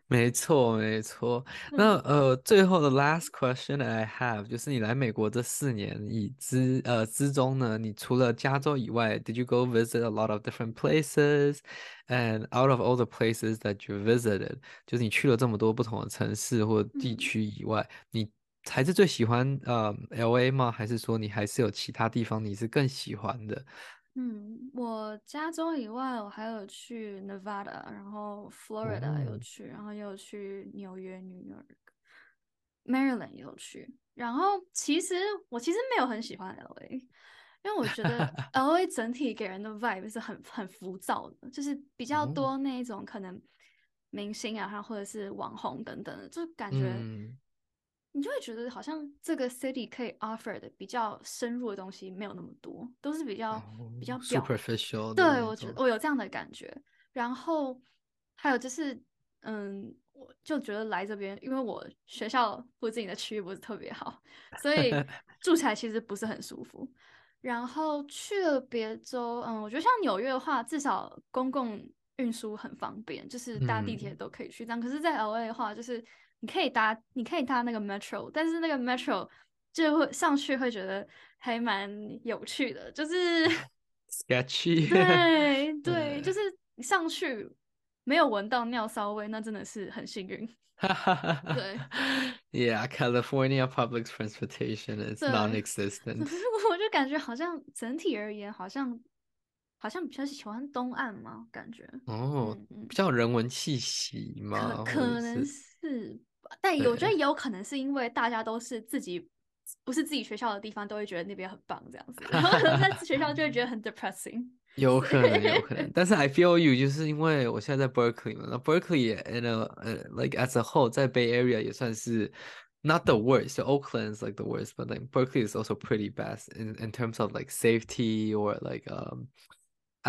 没错没错。那呃，最后的 last question I have 就是你来美国这四年以之呃之中呢，你除了加州以外，Did you go visit a lot of different places? And out of all the places that you visited，就是你去了这么多不同的城市或地区以外，你还是最喜欢呃 LA 吗？还是说你还是有其他地方你是更喜欢的？
嗯，我加州以外，我还有去 Nevada，然后 Florida 有去，然后也有去纽约 New York，Maryland 有去。然后其实我其实没有很喜欢 LA，因为我觉得 LA 整体给人的 vibe 是很很浮躁的，就是比较多那一种可能明星啊，或者是网红等等的，就感觉。你就会觉得好像这个 city 可以 offer 的比较深入的东西没有那么多，都是比较比较
superficial。
对我觉得我有这样的感觉。然后还有就是，嗯，我就觉得来这边，因为我学校附近的区域不是特别好，所以 住起来其实不是很舒服。然后去了别州，嗯，我觉得像纽约的话，至少公共运输很方便，就是搭地铁都可以去。这样，可是，在 LA 的话，就是你可以搭，你可以搭那个 metro，但是那个 metro 就会上去会觉得还蛮有趣的，就是
sketchy。
对 对，就是上去没有闻到尿骚味，那真的是很幸运。对
，Yeah, California public transportation is non-existent。
我就感觉好像整体而言，好像好像比较喜欢东岸嘛，感觉
哦，比较人文气息嘛，
可可能是。但我觉得也有可能是因为大家都是自己不是自己学校的地方，都会觉得那边很棒这样子，然后在学校就会觉得很 depressing。
有可能，有可能。但是 I feel you，就是因为我现在在 Berkeley 嘛，那 Berkeley and 呃 like as a whole 在 Bay Area 也算是 not the worst. So Oakland is like the worst, but like Berkeley is also pretty bad in in terms of like safety or like um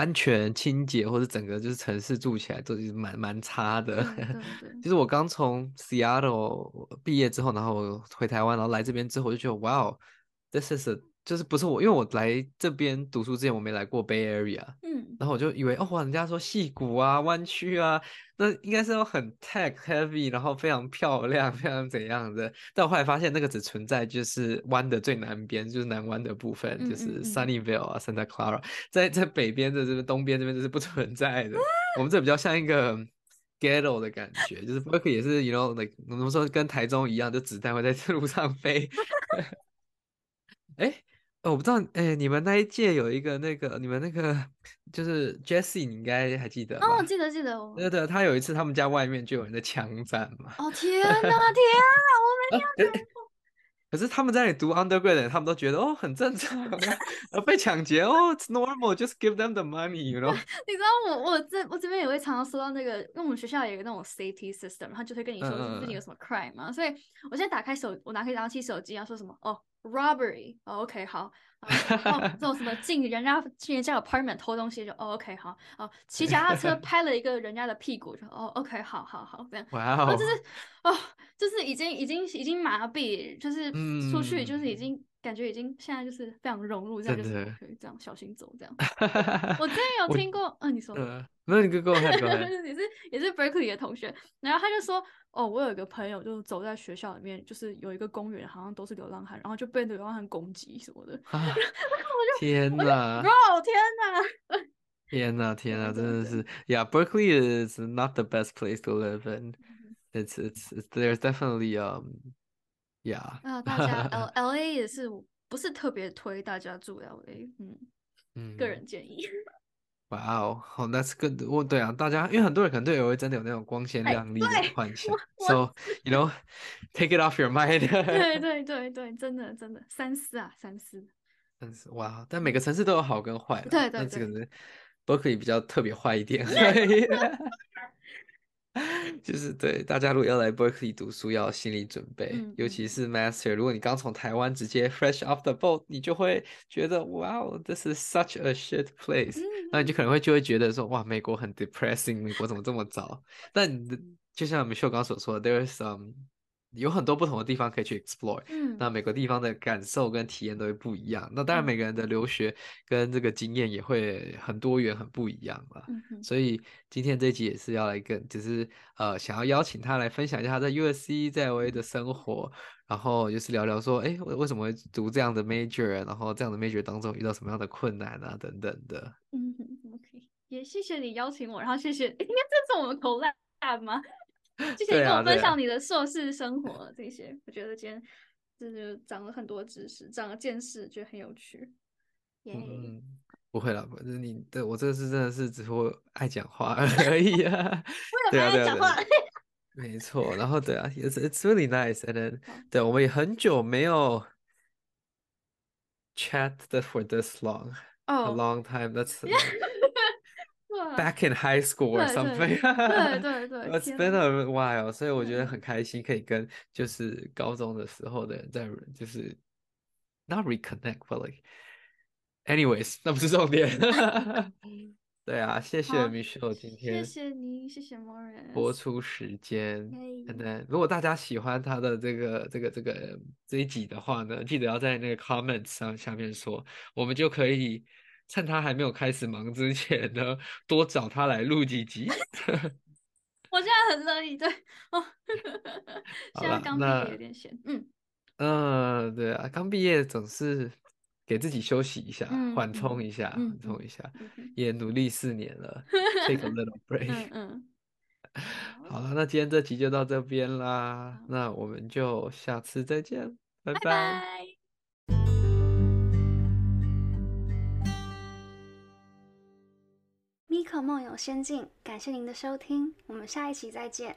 安全、清洁或者整个就是城市住起来都是蛮蛮差的。就是我刚从 Seattle 毕业之后，然后回台湾，然后来这边之后，我就觉得哇哦，this is a 就是不是我，因为我来这边读书之前我没来过 Bay Area，嗯，然后我就以为哦，人家说戏谷啊、湾区啊，那应该是要很 tech heavy，然后非常漂亮、非常怎样的。但我后来发现那个只存在就是湾的最南边，就是南湾的部分，就是 Sunnyvale 啊、Santa Clara，在在北边的这个东边这边就是不存在的。我们这比较像一个 ghetto 的感觉，就是 Berkeley 也是，you know，like 我们说跟台中一样，就子弹会在路上飞。哎。哦，我不知道，哎，你们那一届有一个那个，你们那个就是 Jessie，你应该还记得
哦，记得记得。
对对，他有一次他们家外面就有人在枪战嘛。
哦天哪，天哪，我没有听过。
可是他们在那里读 undergrad，他们都觉得哦很正常，呃被抢劫哦，it's normal，just give them the money，you know。
你知道我我这我这边也会常常收到那个，因为我们学校有一个那种 safety system，然后就会跟你说最近有什么 crime 嘛，所以我现在打开手，我拿可以拿起手机然后说什么哦。Robbery，OK，好，这种什么进人家进人家 apartment 偷东西就，OK，好，哦，骑脚踏车 拍了一个人家的屁股就，哦，OK，好好好，这样，
哇哦，
就是，哦，就是已经已经已经麻痹，就是出去就是已。经感觉已经现在就是非常融入，这样就是可以这样小心走这样。我之前有听过，嗯，你说，
没有你跟跟我
也是也是 Berkeley 的同学，然后他就说。哦，我有一个朋友，就是走在学校里面，就是有一个公园，好像都是流浪汉，然后就被流浪汉攻击什么的。
天哪！
哦，天哪！
天哪，天哪，真的是，Yeah，Berkeley is not the best place to live in. It's it's there's definitely um yeah.
那大家 L L A 也是不是特别推大家住 L A？嗯嗯，个人建议。
哇哦，好，That's good。我对啊，大家因为很多人可能对 LA 真的有那种光鲜亮丽的幻想，So you know, take it off your mind。
对对对对，真的真的，三思啊，三思。
三思，哇！但每个城市都有好跟坏。
对对对。
那这个人 Berkeley 比较特别坏一点。就是对大家，如果要来 Berkeley 读书，要心理准备，尤其是 Master。如果你刚从台湾直接 Fresh off the boat，你就会觉得，Wow，this is such a shit place。那你就可能会就会觉得说，哇，美国很 depressing，美国怎么这么糟？但就像 Michelle 刚所说的，There is some 有很多不同的地方可以去 explore，嗯，那每个地方的感受跟体验都会不一样。那当然每个人的留学跟这个经验也会很多元、很不一样嘛。所以今天这一集也是要来跟，就是呃，想要邀请他来分享一下他在 USC 在 LA 的生活，然后就是聊聊说，哎，为什么会读这样的 major，然后这样的 major 当中遇到什么样的困难啊，等等的。
嗯，OK，也谢谢你邀请我，然后谢谢，应该这是我们口烂吗？谢谢你跟我分享你的硕士生活这些，我觉得今天就是长了很多知识，长了见识，觉得很有趣。
嗯，不会了，是你对我这个是真的是只会爱讲话 而已啊。
我也爱讲话。
没错，然后对啊，it's it's really nice and then 对，我们也很久没有 chat for this long，a long time that's。Back in high school or something，
对对对
，It's been a while，所以我觉得很开心可以跟就是高中的时候的人在就是 not reconnect，but like，anyways，那不是重点。对啊，谢谢 Michelle 今天，
谢谢你，谢谢 Morris
播出时间。And 如果大家喜欢他的这个这个这个这一集的话呢，记得要在那个 comments 上下面说，我们就可以。趁他还没有开始忙之前呢，多找他来录几集。
我现在很乐意，对哦。现在刚毕业有点闲，嗯。
嗯，对啊，刚毕业总是给自己休息一下，缓冲一下，缓冲一下。也努力四年了，take a little break。嗯嗯。好了，那今天这集就到这边啦，那我们就下次再见，拜
拜。梦游仙境，感谢您的收听，我们下一期再见。